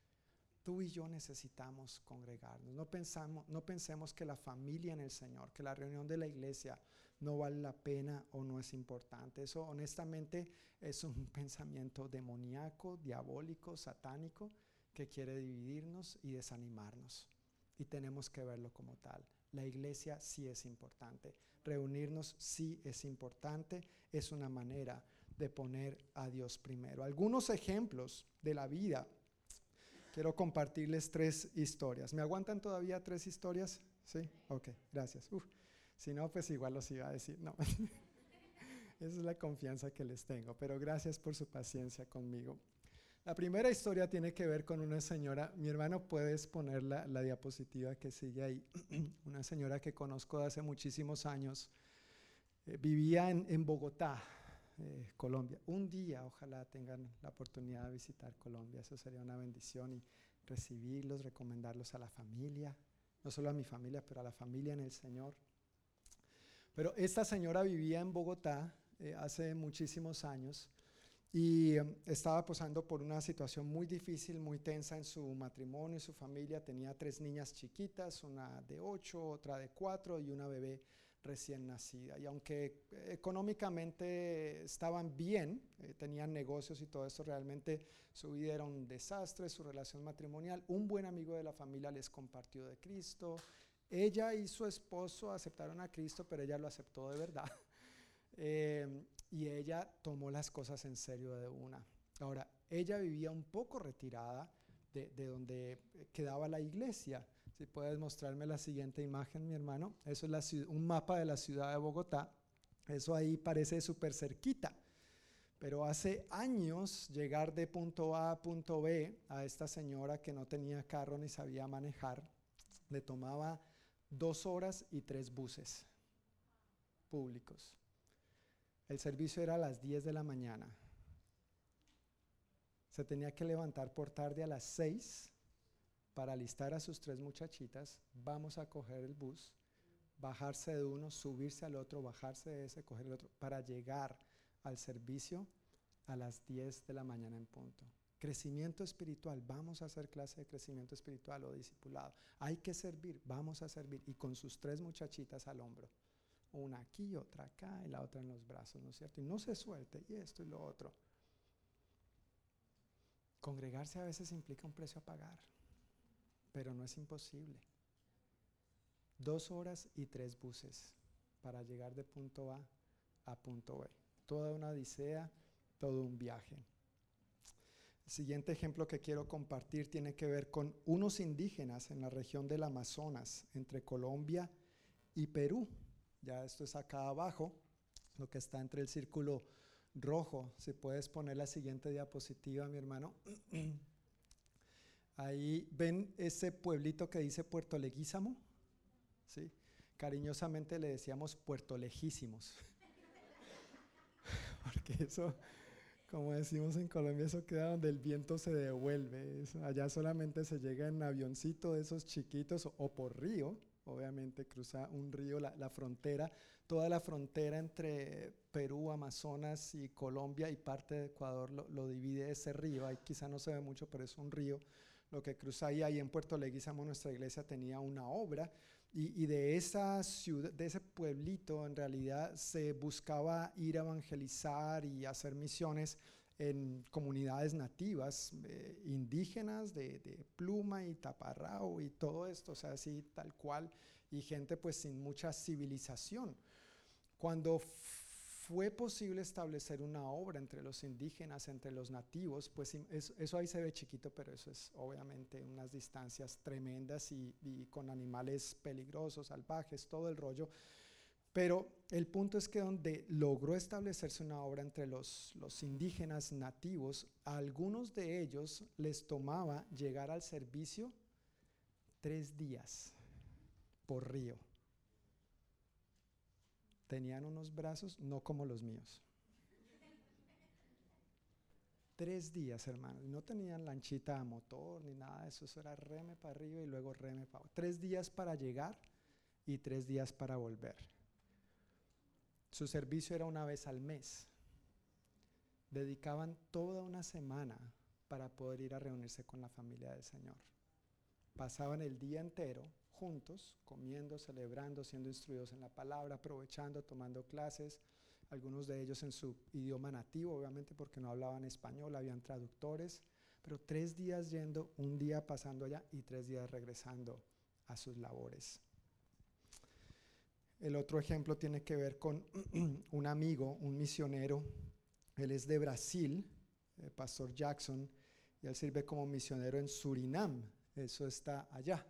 Tú y yo necesitamos congregarnos. No, pensamos, no pensemos que la familia en el Señor, que la reunión de la iglesia no vale la pena o no es importante. Eso honestamente es un pensamiento demoníaco, diabólico, satánico, que quiere dividirnos y desanimarnos y tenemos que verlo como tal. La iglesia sí es importante, reunirnos sí es importante, es una manera de poner a Dios primero. Algunos ejemplos de la vida. Quiero compartirles tres historias. ¿Me aguantan todavía tres historias? Sí, ok, gracias. si no, pues igual los iba a decir. No, esa es la confianza que les tengo, pero gracias por su paciencia conmigo. La primera historia tiene que ver con una señora, mi hermano puedes poner la, diapositiva que sigue ahí, una señora que conozco de hace muchísimos años, eh, vivía en, Bogotá, eh, Colombia. Un día ojalá tengan la oportunidad de visitar Colombia, eso sería una bendición y recibirlos, recomendarlos a la familia, no solo a mi familia, pero a la familia en el Señor. Pero esta señora vivía en Bogotá eh, hace muchísimos años y em, estaba pasando por una situación muy difícil, muy tensa en su matrimonio y su familia. Tenía tres niñas chiquitas, una de ocho, otra de cuatro y una bebé recién nacida. Y aunque económicamente estaban bien, eh, tenían negocios y todo eso, realmente su vida era un desastre, su relación matrimonial. Un buen amigo de la familia les compartió de Cristo. Ella y su esposo aceptaron a Cristo, pero ella lo aceptó de verdad. Eh, y ella tomó las cosas en serio de una. Ahora, ella vivía un poco retirada de, donde quedaba la iglesia. Si puedes mostrarme la siguiente imagen, mi hermano. Eso es un mapa de la ciudad de Bogotá. Eso ahí parece súper cerquita. Pero hace años llegar de punto A a punto B a esta señora que no tenía carro ni sabía manejar, le tomaba dos horas y tres buses públicos. El servicio era a las 10 de la mañana. Se tenía que levantar por tarde a las 6 para alistar a sus tres muchachitas. Vamos a coger el bus, bajarse de uno, subirse al otro, bajarse de ese, coger el otro, para llegar al servicio a las 10 de la mañana en punto. Crecimiento espiritual, vamos a hacer clase de crecimiento espiritual o discipulado. Hay que servir, vamos a servir. Y con sus tres muchachitas al hombro una aquí, otra acá y la otra en los brazos, ¿no es cierto? Y no se suelte, y esto y lo otro. Congregarse a veces implica un precio a pagar, pero no es imposible. Dos horas y tres buses para llegar de punto A a punto B. Toda una odisea, todo un viaje. El siguiente ejemplo que quiero compartir tiene que ver con unos indígenas en la región del Amazonas, entre Colombia y Perú. Ya esto es acá abajo, lo que está entre el círculo rojo. Si puedes poner la siguiente diapositiva, mi hermano. Ahí ven ese pueblito que dice Puerto Leguízamo. ¿Sí? Cariñosamente le decíamos Puerto Lejísimos. Porque eso, como decimos en Colombia, eso queda donde el viento se devuelve. allá solamente se llega en avioncito de esos chiquitos o por río obviamente cruza un río, la, frontera, toda la frontera entre Perú, Amazonas y Colombia y parte de Ecuador lo, divide ese río, ahí quizá no se ve mucho, pero es un río lo que cruza ahí, ahí en Puerto Leguizamo nuestra iglesia tenía una obra y, de esa ciudad, de ese pueblito en realidad se buscaba ir a evangelizar y hacer misiones en comunidades nativas, eh, indígenas de, pluma y taparrao y todo esto, o sea, así tal cual, y gente pues sin mucha civilización. Cuando fue posible establecer una obra entre los indígenas, entre los nativos, pues eso, ahí se ve chiquito, pero eso es obviamente unas distancias tremendas y, y con animales peligrosos, salvajes, todo el rollo. Pero el punto es que donde logró establecerse una obra entre los, indígenas nativos, a algunos de ellos les tomaba llegar al servicio tres días por río. Tenían unos brazos no como los míos. Tres días, hermano. No tenían lanchita a motor ni nada de eso. Eso era reme para arriba y luego reme para abajo. Tres días para llegar y tres días para volver. Su servicio era una vez al mes. Dedicaban toda una semana para poder ir a reunirse con la familia del Señor. Pasaban el día entero juntos, comiendo, celebrando, siendo instruidos en la palabra, aprovechando, tomando clases, algunos de ellos en su idioma nativo, obviamente porque no hablaban español, habían traductores, pero tres días yendo, un día pasando allá y tres días regresando a sus labores. El otro ejemplo tiene que ver con un amigo, un misionero, él es de Brasil, el pastor Jackson, y él sirve como misionero en Surinam, eso está allá.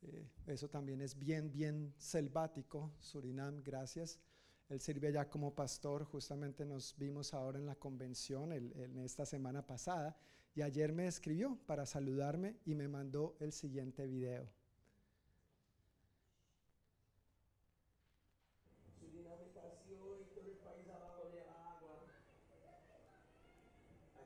Eh, eso también es bien, bien selvático, Surinam, gracias. Él sirve allá como pastor, justamente nos vimos ahora en la convención en esta semana pasada, y ayer me escribió para saludarme y me mandó el siguiente video.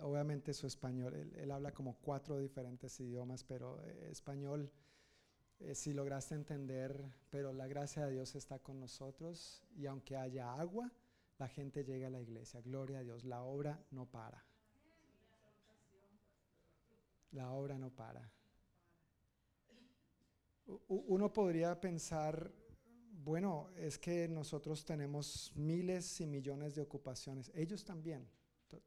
obviamente su español, él, habla como cuatro diferentes idiomas, pero eh, español, eh, si lograste entender, pero la gracia de Dios está con nosotros y aunque haya agua, la gente llega a la iglesia. Gloria a Dios, la obra no para. La obra no para. Uno podría pensar bueno, es que nosotros tenemos miles y millones de ocupaciones. Ellos también,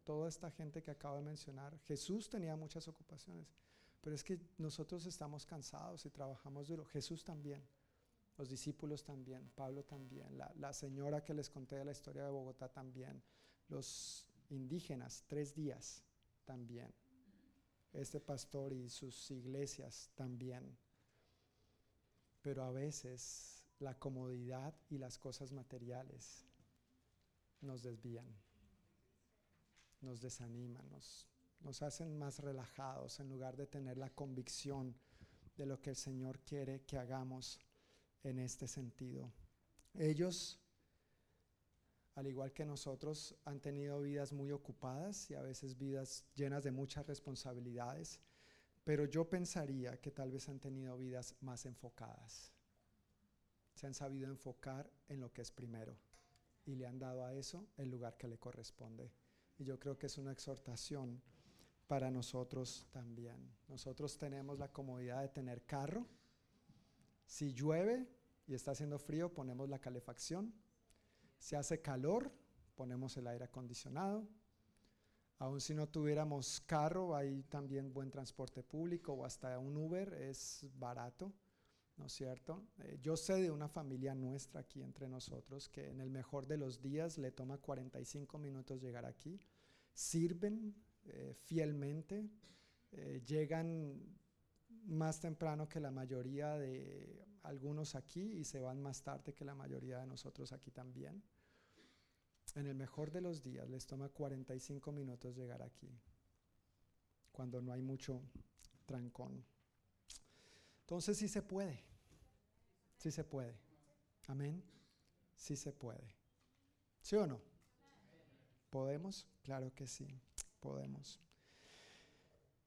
toda esta gente que acabo de mencionar. Jesús tenía muchas ocupaciones, pero es que nosotros estamos cansados y trabajamos duro. Jesús también, los discípulos también, Pablo también, la, señora que les conté de la historia de Bogotá también, los indígenas, tres días también, este pastor y sus iglesias también. Pero a veces la comodidad y las cosas materiales nos desvían, nos desaniman, nos, nos hacen más relajados en lugar de tener la convicción de lo que el Señor quiere que hagamos en este sentido. Ellos, al igual que nosotros, han tenido vidas muy ocupadas y a veces vidas llenas de muchas responsabilidades, pero yo pensaría que tal vez han tenido vidas más enfocadas se han sabido enfocar en lo que es primero y le han dado a eso el lugar que le corresponde. Y yo creo que es una exhortación para nosotros también. Nosotros tenemos la comodidad de tener carro. Si llueve y está haciendo frío, ponemos la calefacción. Si hace calor, ponemos el aire acondicionado. Aun si no tuviéramos carro, hay también buen transporte público o hasta un Uber, es barato. ¿No es cierto? Eh, yo sé de una familia nuestra aquí entre nosotros que en el mejor de los días le toma 45 minutos llegar aquí, sirven eh, fielmente, eh, llegan más temprano que la mayoría de algunos aquí y se van más tarde que la mayoría de nosotros aquí también. En el mejor de los días les toma 45 minutos llegar aquí, cuando no hay mucho trancón. Entonces sí se puede, sí se puede. Amén, sí se puede. ¿Sí o no? ¿Podemos? Claro que sí, podemos.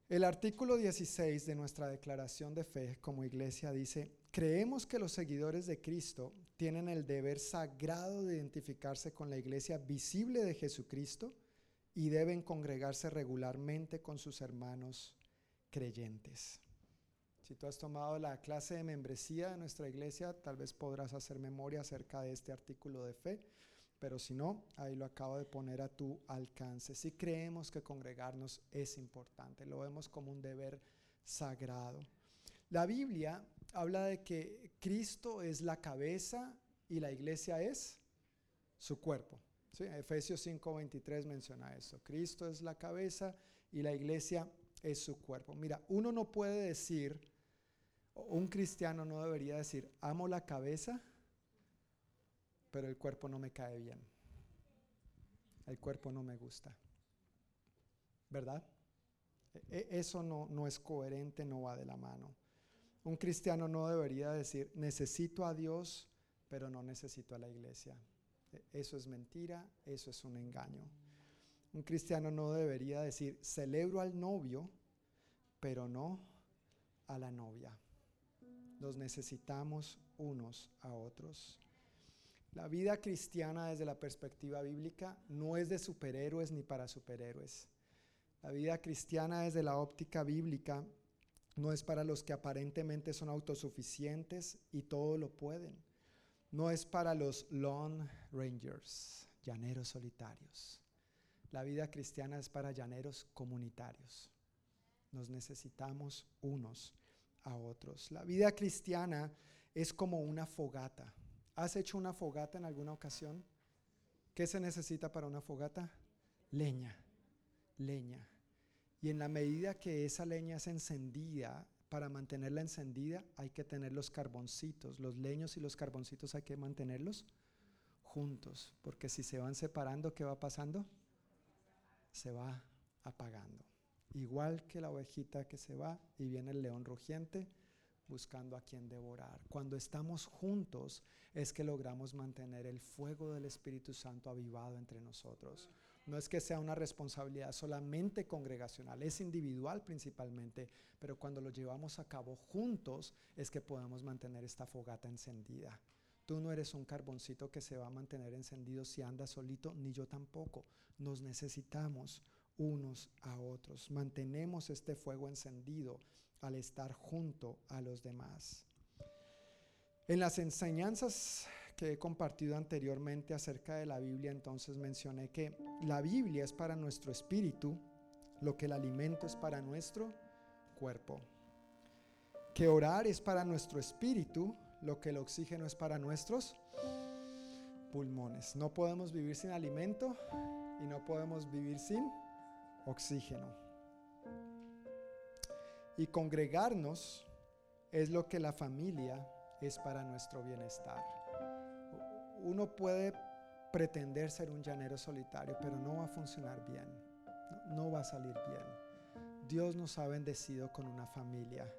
El artículo 16 de nuestra declaración de fe como iglesia dice, creemos que los seguidores de Cristo tienen el deber sagrado de identificarse con la iglesia visible de Jesucristo y deben congregarse regularmente con sus hermanos creyentes. Si tú has tomado la clase de membresía de nuestra iglesia, tal vez podrás hacer memoria acerca de este artículo de fe, pero si no, ahí lo acabo de poner a tu alcance. Si creemos que congregarnos es importante, lo vemos como un deber sagrado. La Biblia habla de que Cristo es la cabeza y la iglesia es su cuerpo. Efesios 5:23 menciona eso. Cristo es la cabeza y la iglesia es su cuerpo. Mira, uno no puede decir, un cristiano no debería decir, amo la cabeza, pero el cuerpo no me cae bien. El cuerpo no me gusta. ¿Verdad? E, e, eso no, no es coherente, no va de la mano. Un cristiano no debería decir, necesito a Dios, pero no necesito a la iglesia. E, eso es mentira, eso es un engaño. Un cristiano no debería decir, celebro al novio, pero no a la novia. Los necesitamos unos a otros. La vida cristiana desde la perspectiva bíblica no es de superhéroes ni para superhéroes. La vida cristiana desde la óptica bíblica no es para los que aparentemente son autosuficientes y todo lo pueden. No es para los Lone Rangers, llaneros solitarios. La vida cristiana es para llaneros comunitarios. Nos necesitamos unos a otros. La vida cristiana es como una fogata. ¿Has hecho una fogata en alguna ocasión? ¿Qué se necesita para una fogata? Leña, leña. Y en la medida que esa leña es encendida, para mantenerla encendida hay que tener los carboncitos, los leños y los carboncitos hay que mantenerlos juntos, porque si se van separando, ¿qué va pasando? Se va apagando. Igual que la ovejita que se va y viene el león rugiente buscando a quien devorar. Cuando estamos juntos es que logramos mantener el fuego del Espíritu Santo avivado entre nosotros. No es que sea una responsabilidad solamente congregacional, es individual principalmente, pero cuando lo llevamos a cabo juntos es que podemos mantener esta fogata encendida. Tú no eres un carboncito que se va a mantener encendido si andas solito, ni yo tampoco. Nos necesitamos unos a otros. Mantenemos este fuego encendido al estar junto a los demás. En las enseñanzas que he compartido anteriormente acerca de la Biblia, entonces mencioné que la Biblia es para nuestro espíritu, lo que el alimento es para nuestro cuerpo. Que orar es para nuestro espíritu, lo que el oxígeno es para nuestros pulmones. No podemos vivir sin alimento y no podemos vivir sin oxígeno. Y congregarnos es lo que la familia es para nuestro bienestar. Uno puede pretender ser un llanero solitario, pero no va a funcionar bien. No, va a salir bien. Dios nos ha bendecido con una familia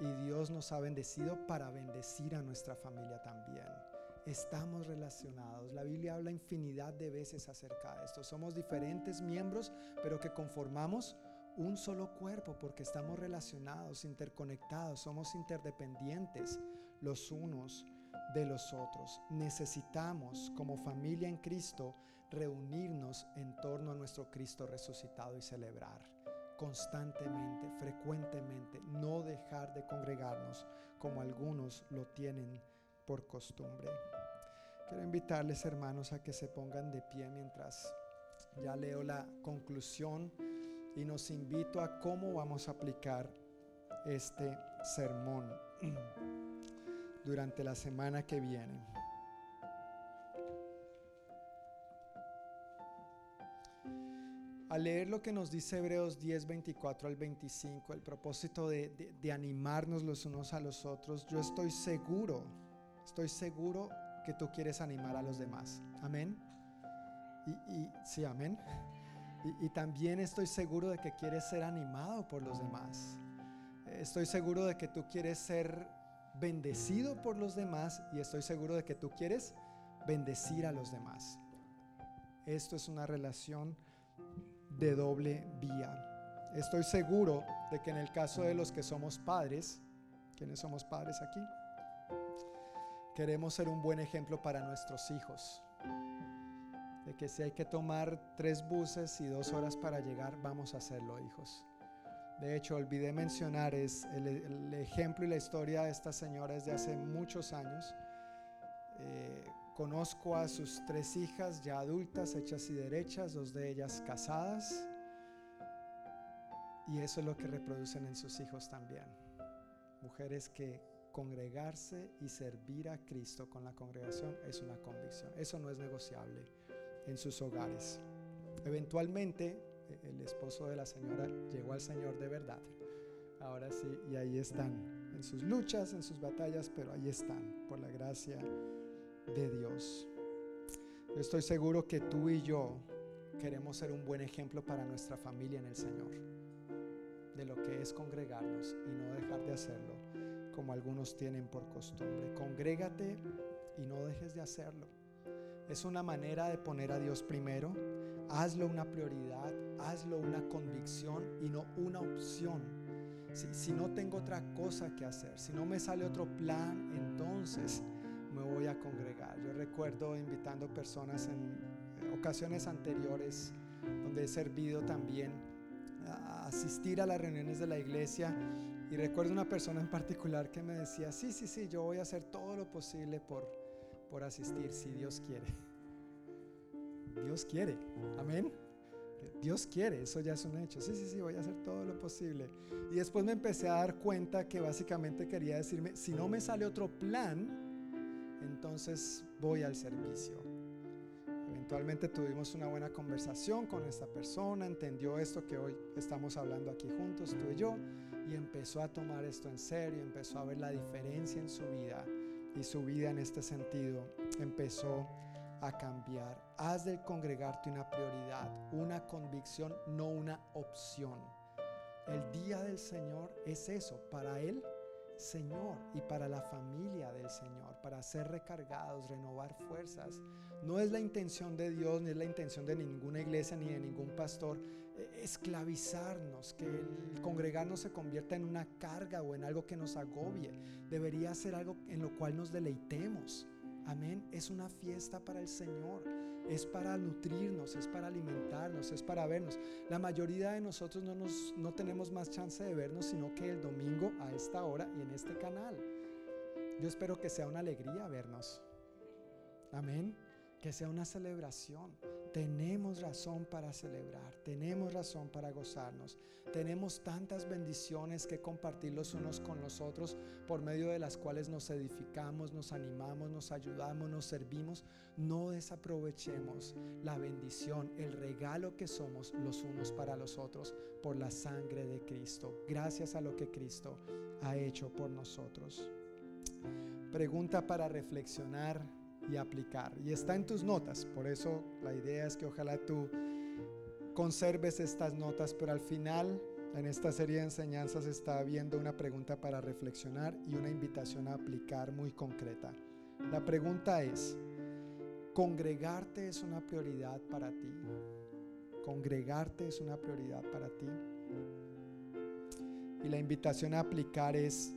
y Dios nos ha bendecido para bendecir a nuestra familia también estamos relacionados. La Biblia habla infinidad de veces acerca de esto. Somos diferentes miembros, pero que conformamos un solo cuerpo porque estamos relacionados, interconectados, somos interdependientes los unos de los otros. Necesitamos como familia en Cristo reunirnos en torno a nuestro Cristo resucitado y celebrar constantemente, frecuentemente, no dejar de congregarnos como algunos lo tienen por costumbre. Quiero invitarles, hermanos, a que se pongan de pie mientras ya leo la conclusión y nos invito a cómo vamos a aplicar este sermón durante la semana que viene. Al leer lo que nos dice Hebreos 10, 24 al 25, el propósito de, de animarnos los unos a los otros, yo estoy seguro Estoy seguro que tú quieres animar a los demás. Amén. Y, sí, amén. Y, y, también estoy seguro de que quieres ser animado por los demás. Estoy seguro de que tú quieres ser bendecido por los demás y estoy seguro de que tú quieres bendecir a los demás. Esto es una relación de doble vía. Estoy seguro de que en el caso de los que somos padres, ¿quiénes somos padres aquí? Queremos ser un buen ejemplo para nuestros hijos. De que si hay que tomar tres buses y dos horas para llegar, vamos a hacerlo, hijos. De hecho, olvidé mencionar es el, ejemplo y la historia de esta señora es de hace muchos años. Eh, conozco a sus tres hijas ya adultas, hechas y derechas, dos de ellas casadas. Y eso es lo que reproducen en sus hijos también. Mujeres que congregarse y servir a Cristo con la congregación es una convicción. Eso no es negociable en sus hogares. Eventualmente e-, el esposo de la señora llegó al Señor de verdad. Ahora sí, y ahí están, en sus luchas, en sus batallas, pero ahí están, por la gracia de Dios. Yo estoy seguro que tú y yo queremos ser un buen ejemplo para nuestra familia en el Señor, de lo que es congregarnos y no dejar de hacerlo, como algunos tienen por costumbre. Congrégate y no dejes de hacerlo. Es una manera de poner a Dios primero. Hazlo una prioridad, hazlo una convicción y no una opción. Si, si no tengo otra cosa que hacer, si no me sale otro plan, entonces me voy a congregar. Yo recuerdo invitando personas en ocasiones anteriores donde he servido también a asistir a las reuniones de la iglesia y recuerdo una persona en particular que me decía, sí, sí, sí, yo voy a hacer todo lo posible por, por asistir si Dios quiere. Dios quiere, amén. Dios quiere, eso ya es un hecho. Sí, sí, sí, voy a hacer todo lo posible. Y después me empecé a dar cuenta que básicamente quería decirme, si no me sale otro plan, entonces voy al servicio. Eventualmente tuvimos una buena conversación con esta persona, entendió esto que hoy estamos hablando aquí juntos, tú y yo, y empezó a tomar esto en serio, empezó a ver la diferencia en su vida y su vida en este sentido empezó a cambiar. Haz del congregarte una prioridad, una convicción, no una opción. El día del Señor es eso, para Él Señor y para la familia del Señor, para ser recargados, renovar fuerzas. No es la intención de Dios, ni es la intención de ninguna iglesia, ni de ningún pastor, eh, esclavizarnos, que el congregarnos se convierta en una carga o en algo que nos agobie. Debería ser algo en lo cual nos deleitemos. Amén. Es una fiesta para el Señor es para nutrirnos, es para alimentarnos, es para vernos. La mayoría de nosotros no, nos, no tenemos más chance de vernos sino que el domingo a esta hora y en este canal. Yo espero que sea una alegría vernos. Amén. Que sea una celebración. Tenemos razón para celebrar, tenemos razón para gozarnos, tenemos tantas bendiciones que compartir los unos con los otros por medio de las cuales nos edificamos, nos animamos, nos ayudamos, nos servimos. No desaprovechemos la bendición, el regalo que somos los unos para los otros por la sangre de Cristo, gracias a lo que Cristo ha hecho por nosotros. Pregunta para reflexionar y aplicar. Y está en tus notas, por eso la idea es que ojalá tú conserves estas notas, pero al final en esta serie de enseñanzas está viendo una pregunta para reflexionar y una invitación a aplicar muy concreta. La pregunta es, ¿congregarte es una prioridad para ti? ¿Congregarte es una prioridad para ti? Y la invitación a aplicar es,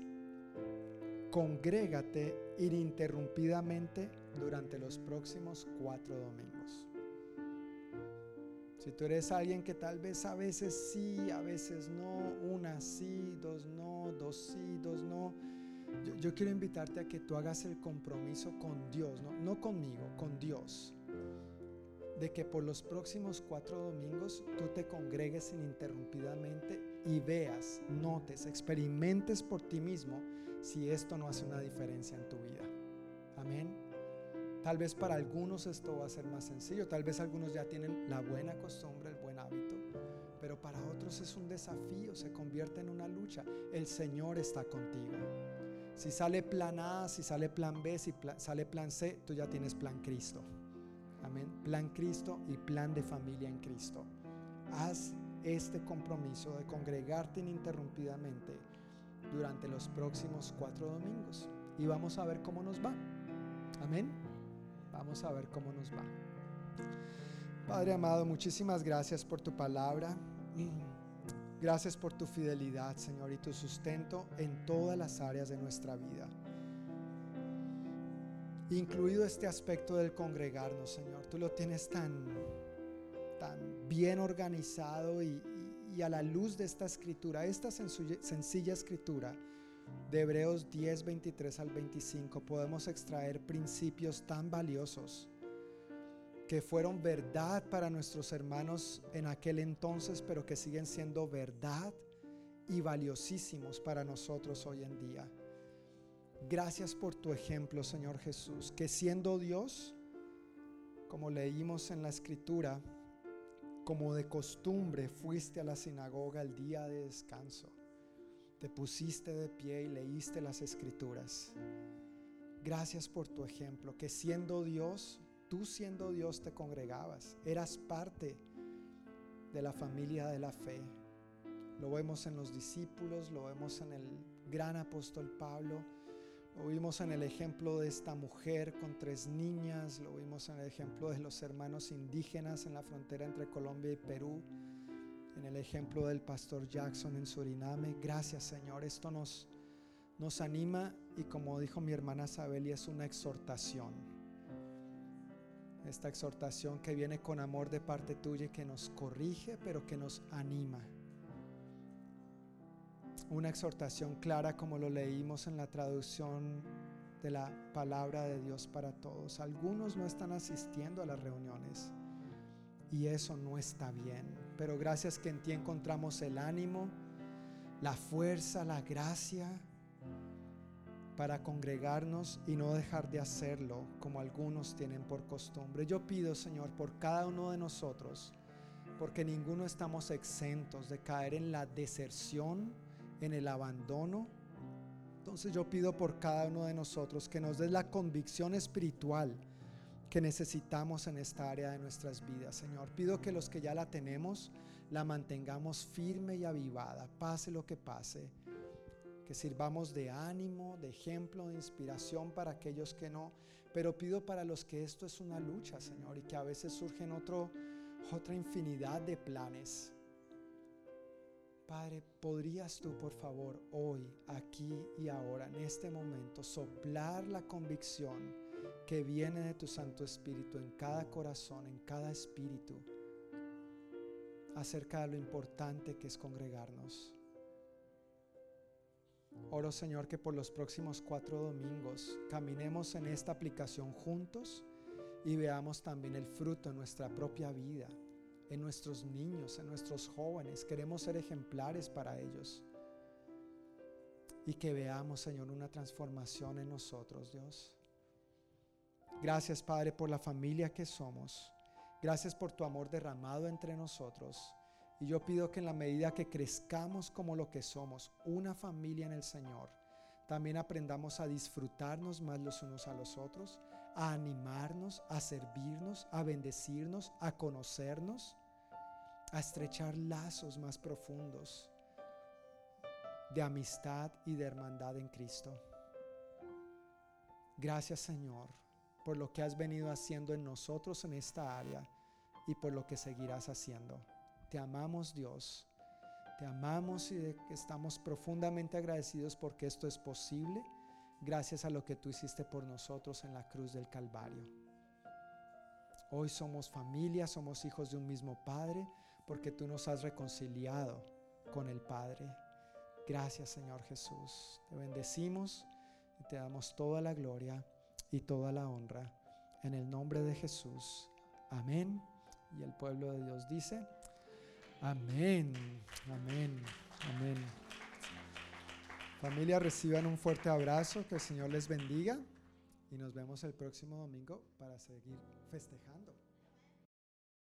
congrégate ininterrumpidamente durante los próximos cuatro domingos. Si tú eres alguien que tal vez a veces sí, a veces no, una sí, dos no, dos sí, dos no, yo, quiero invitarte a que tú hagas el compromiso con Dios, no, no conmigo, con Dios, de que por los próximos cuatro domingos tú te congregues ininterrumpidamente y veas, notes, experimentes por ti mismo si esto no hace una diferencia en tu vida. Amén. Tal vez para algunos esto va a ser más sencillo, tal vez algunos ya tienen la buena costumbre, el buen hábito, pero para otros es un desafío, se convierte en una lucha. El Señor está contigo. Si sale plan A, si sale plan B, si sale plan C, tú ya tienes plan Cristo. Amén. Plan Cristo y plan de familia en Cristo. Haz este compromiso de congregarte ininterrumpidamente durante los próximos cuatro domingos y vamos a ver cómo nos va. Amén. Vamos a ver cómo nos va. Padre amado, muchísimas gracias por tu palabra. Gracias por tu fidelidad, Señor, y tu sustento en todas las áreas de nuestra vida. Incluido este aspecto del congregarnos, Señor. Tú lo tienes tan, tan bien organizado y, y a la luz de esta escritura, esta sencilla escritura de Hebreos 10, 23 al 25, podemos extraer principios tan valiosos que fueron verdad para nuestros hermanos en aquel entonces, pero que siguen siendo verdad y valiosísimos para nosotros hoy en día. Gracias por tu ejemplo, Señor Jesús, que siendo Dios, como leímos en la escritura, como de costumbre fuiste a la sinagoga el día de descanso, te pusiste de pie y leíste las escrituras. Gracias por tu ejemplo, que siendo Dios, tú siendo Dios te congregabas, eras parte de la familia de la fe. Lo vemos en los discípulos, lo vemos en el gran apóstol Pablo, lo vimos en el ejemplo de esta mujer con tres niñas, lo vimos en el ejemplo de los hermanos indígenas en la frontera entre Colombia y Perú, en el ejemplo del pastor Jackson en Suriname. Gracias Señor, esto nos, nos anima y como dijo mi hermana Sabeli, es una exhortación. Esta exhortación que viene con amor de parte tuya y que nos corrige, pero que nos anima una exhortación clara como lo leímos en la traducción de la palabra de Dios para todos. Algunos no están asistiendo a las reuniones y eso no está bien, pero gracias que en ti encontramos el ánimo, la fuerza, la gracia para congregarnos y no dejar de hacerlo como algunos tienen por costumbre. Yo pido, Señor, por cada uno de nosotros, porque ninguno estamos exentos de caer en la deserción, en el abandono. Entonces yo pido por cada uno de nosotros que nos des la convicción espiritual que necesitamos en esta área de nuestras vidas, Señor. Pido que los que ya la tenemos, la mantengamos firme y avivada, pase lo que pase. Que sirvamos de ánimo, de ejemplo, de inspiración para aquellos que no. Pero pido para los que esto es una lucha, Señor, y que a veces surgen otra infinidad de planes Padre, ¿podrías tú, por favor, hoy, aquí y ahora, en este momento, soplar la convicción que viene de tu Santo Espíritu en cada corazón, en cada espíritu, acerca de lo importante que es congregarnos? Oro, Señor, que por los próximos cuatro domingos caminemos en esta aplicación juntos y veamos también el fruto en nuestra propia vida en nuestros niños, en nuestros jóvenes. Queremos ser ejemplares para ellos. Y que veamos, Señor, una transformación en nosotros, Dios. Gracias, Padre, por la familia que somos. Gracias por tu amor derramado entre nosotros. Y yo pido que en la medida que crezcamos como lo que somos, una familia en el Señor, también aprendamos a disfrutarnos más los unos a los otros, a animarnos, a servirnos, a bendecirnos, a conocernos, a estrechar lazos más profundos de amistad y de hermandad en Cristo. Gracias Señor por lo que has venido haciendo en nosotros en esta área y por lo que seguirás haciendo. Te amamos Dios, te amamos y estamos profundamente agradecidos porque esto es posible gracias a lo que tú hiciste por nosotros en la cruz del Calvario. Hoy somos familia, somos hijos de un mismo Padre, porque tú nos has reconciliado con el Padre. Gracias Señor Jesús. Te bendecimos y te damos toda la gloria y toda la honra. En el nombre de Jesús. Amén. Y el pueblo de Dios dice, amén, amén, amén. Familia, reciban un fuerte abrazo, que el Señor les bendiga y nos vemos el próximo domingo para seguir festejando.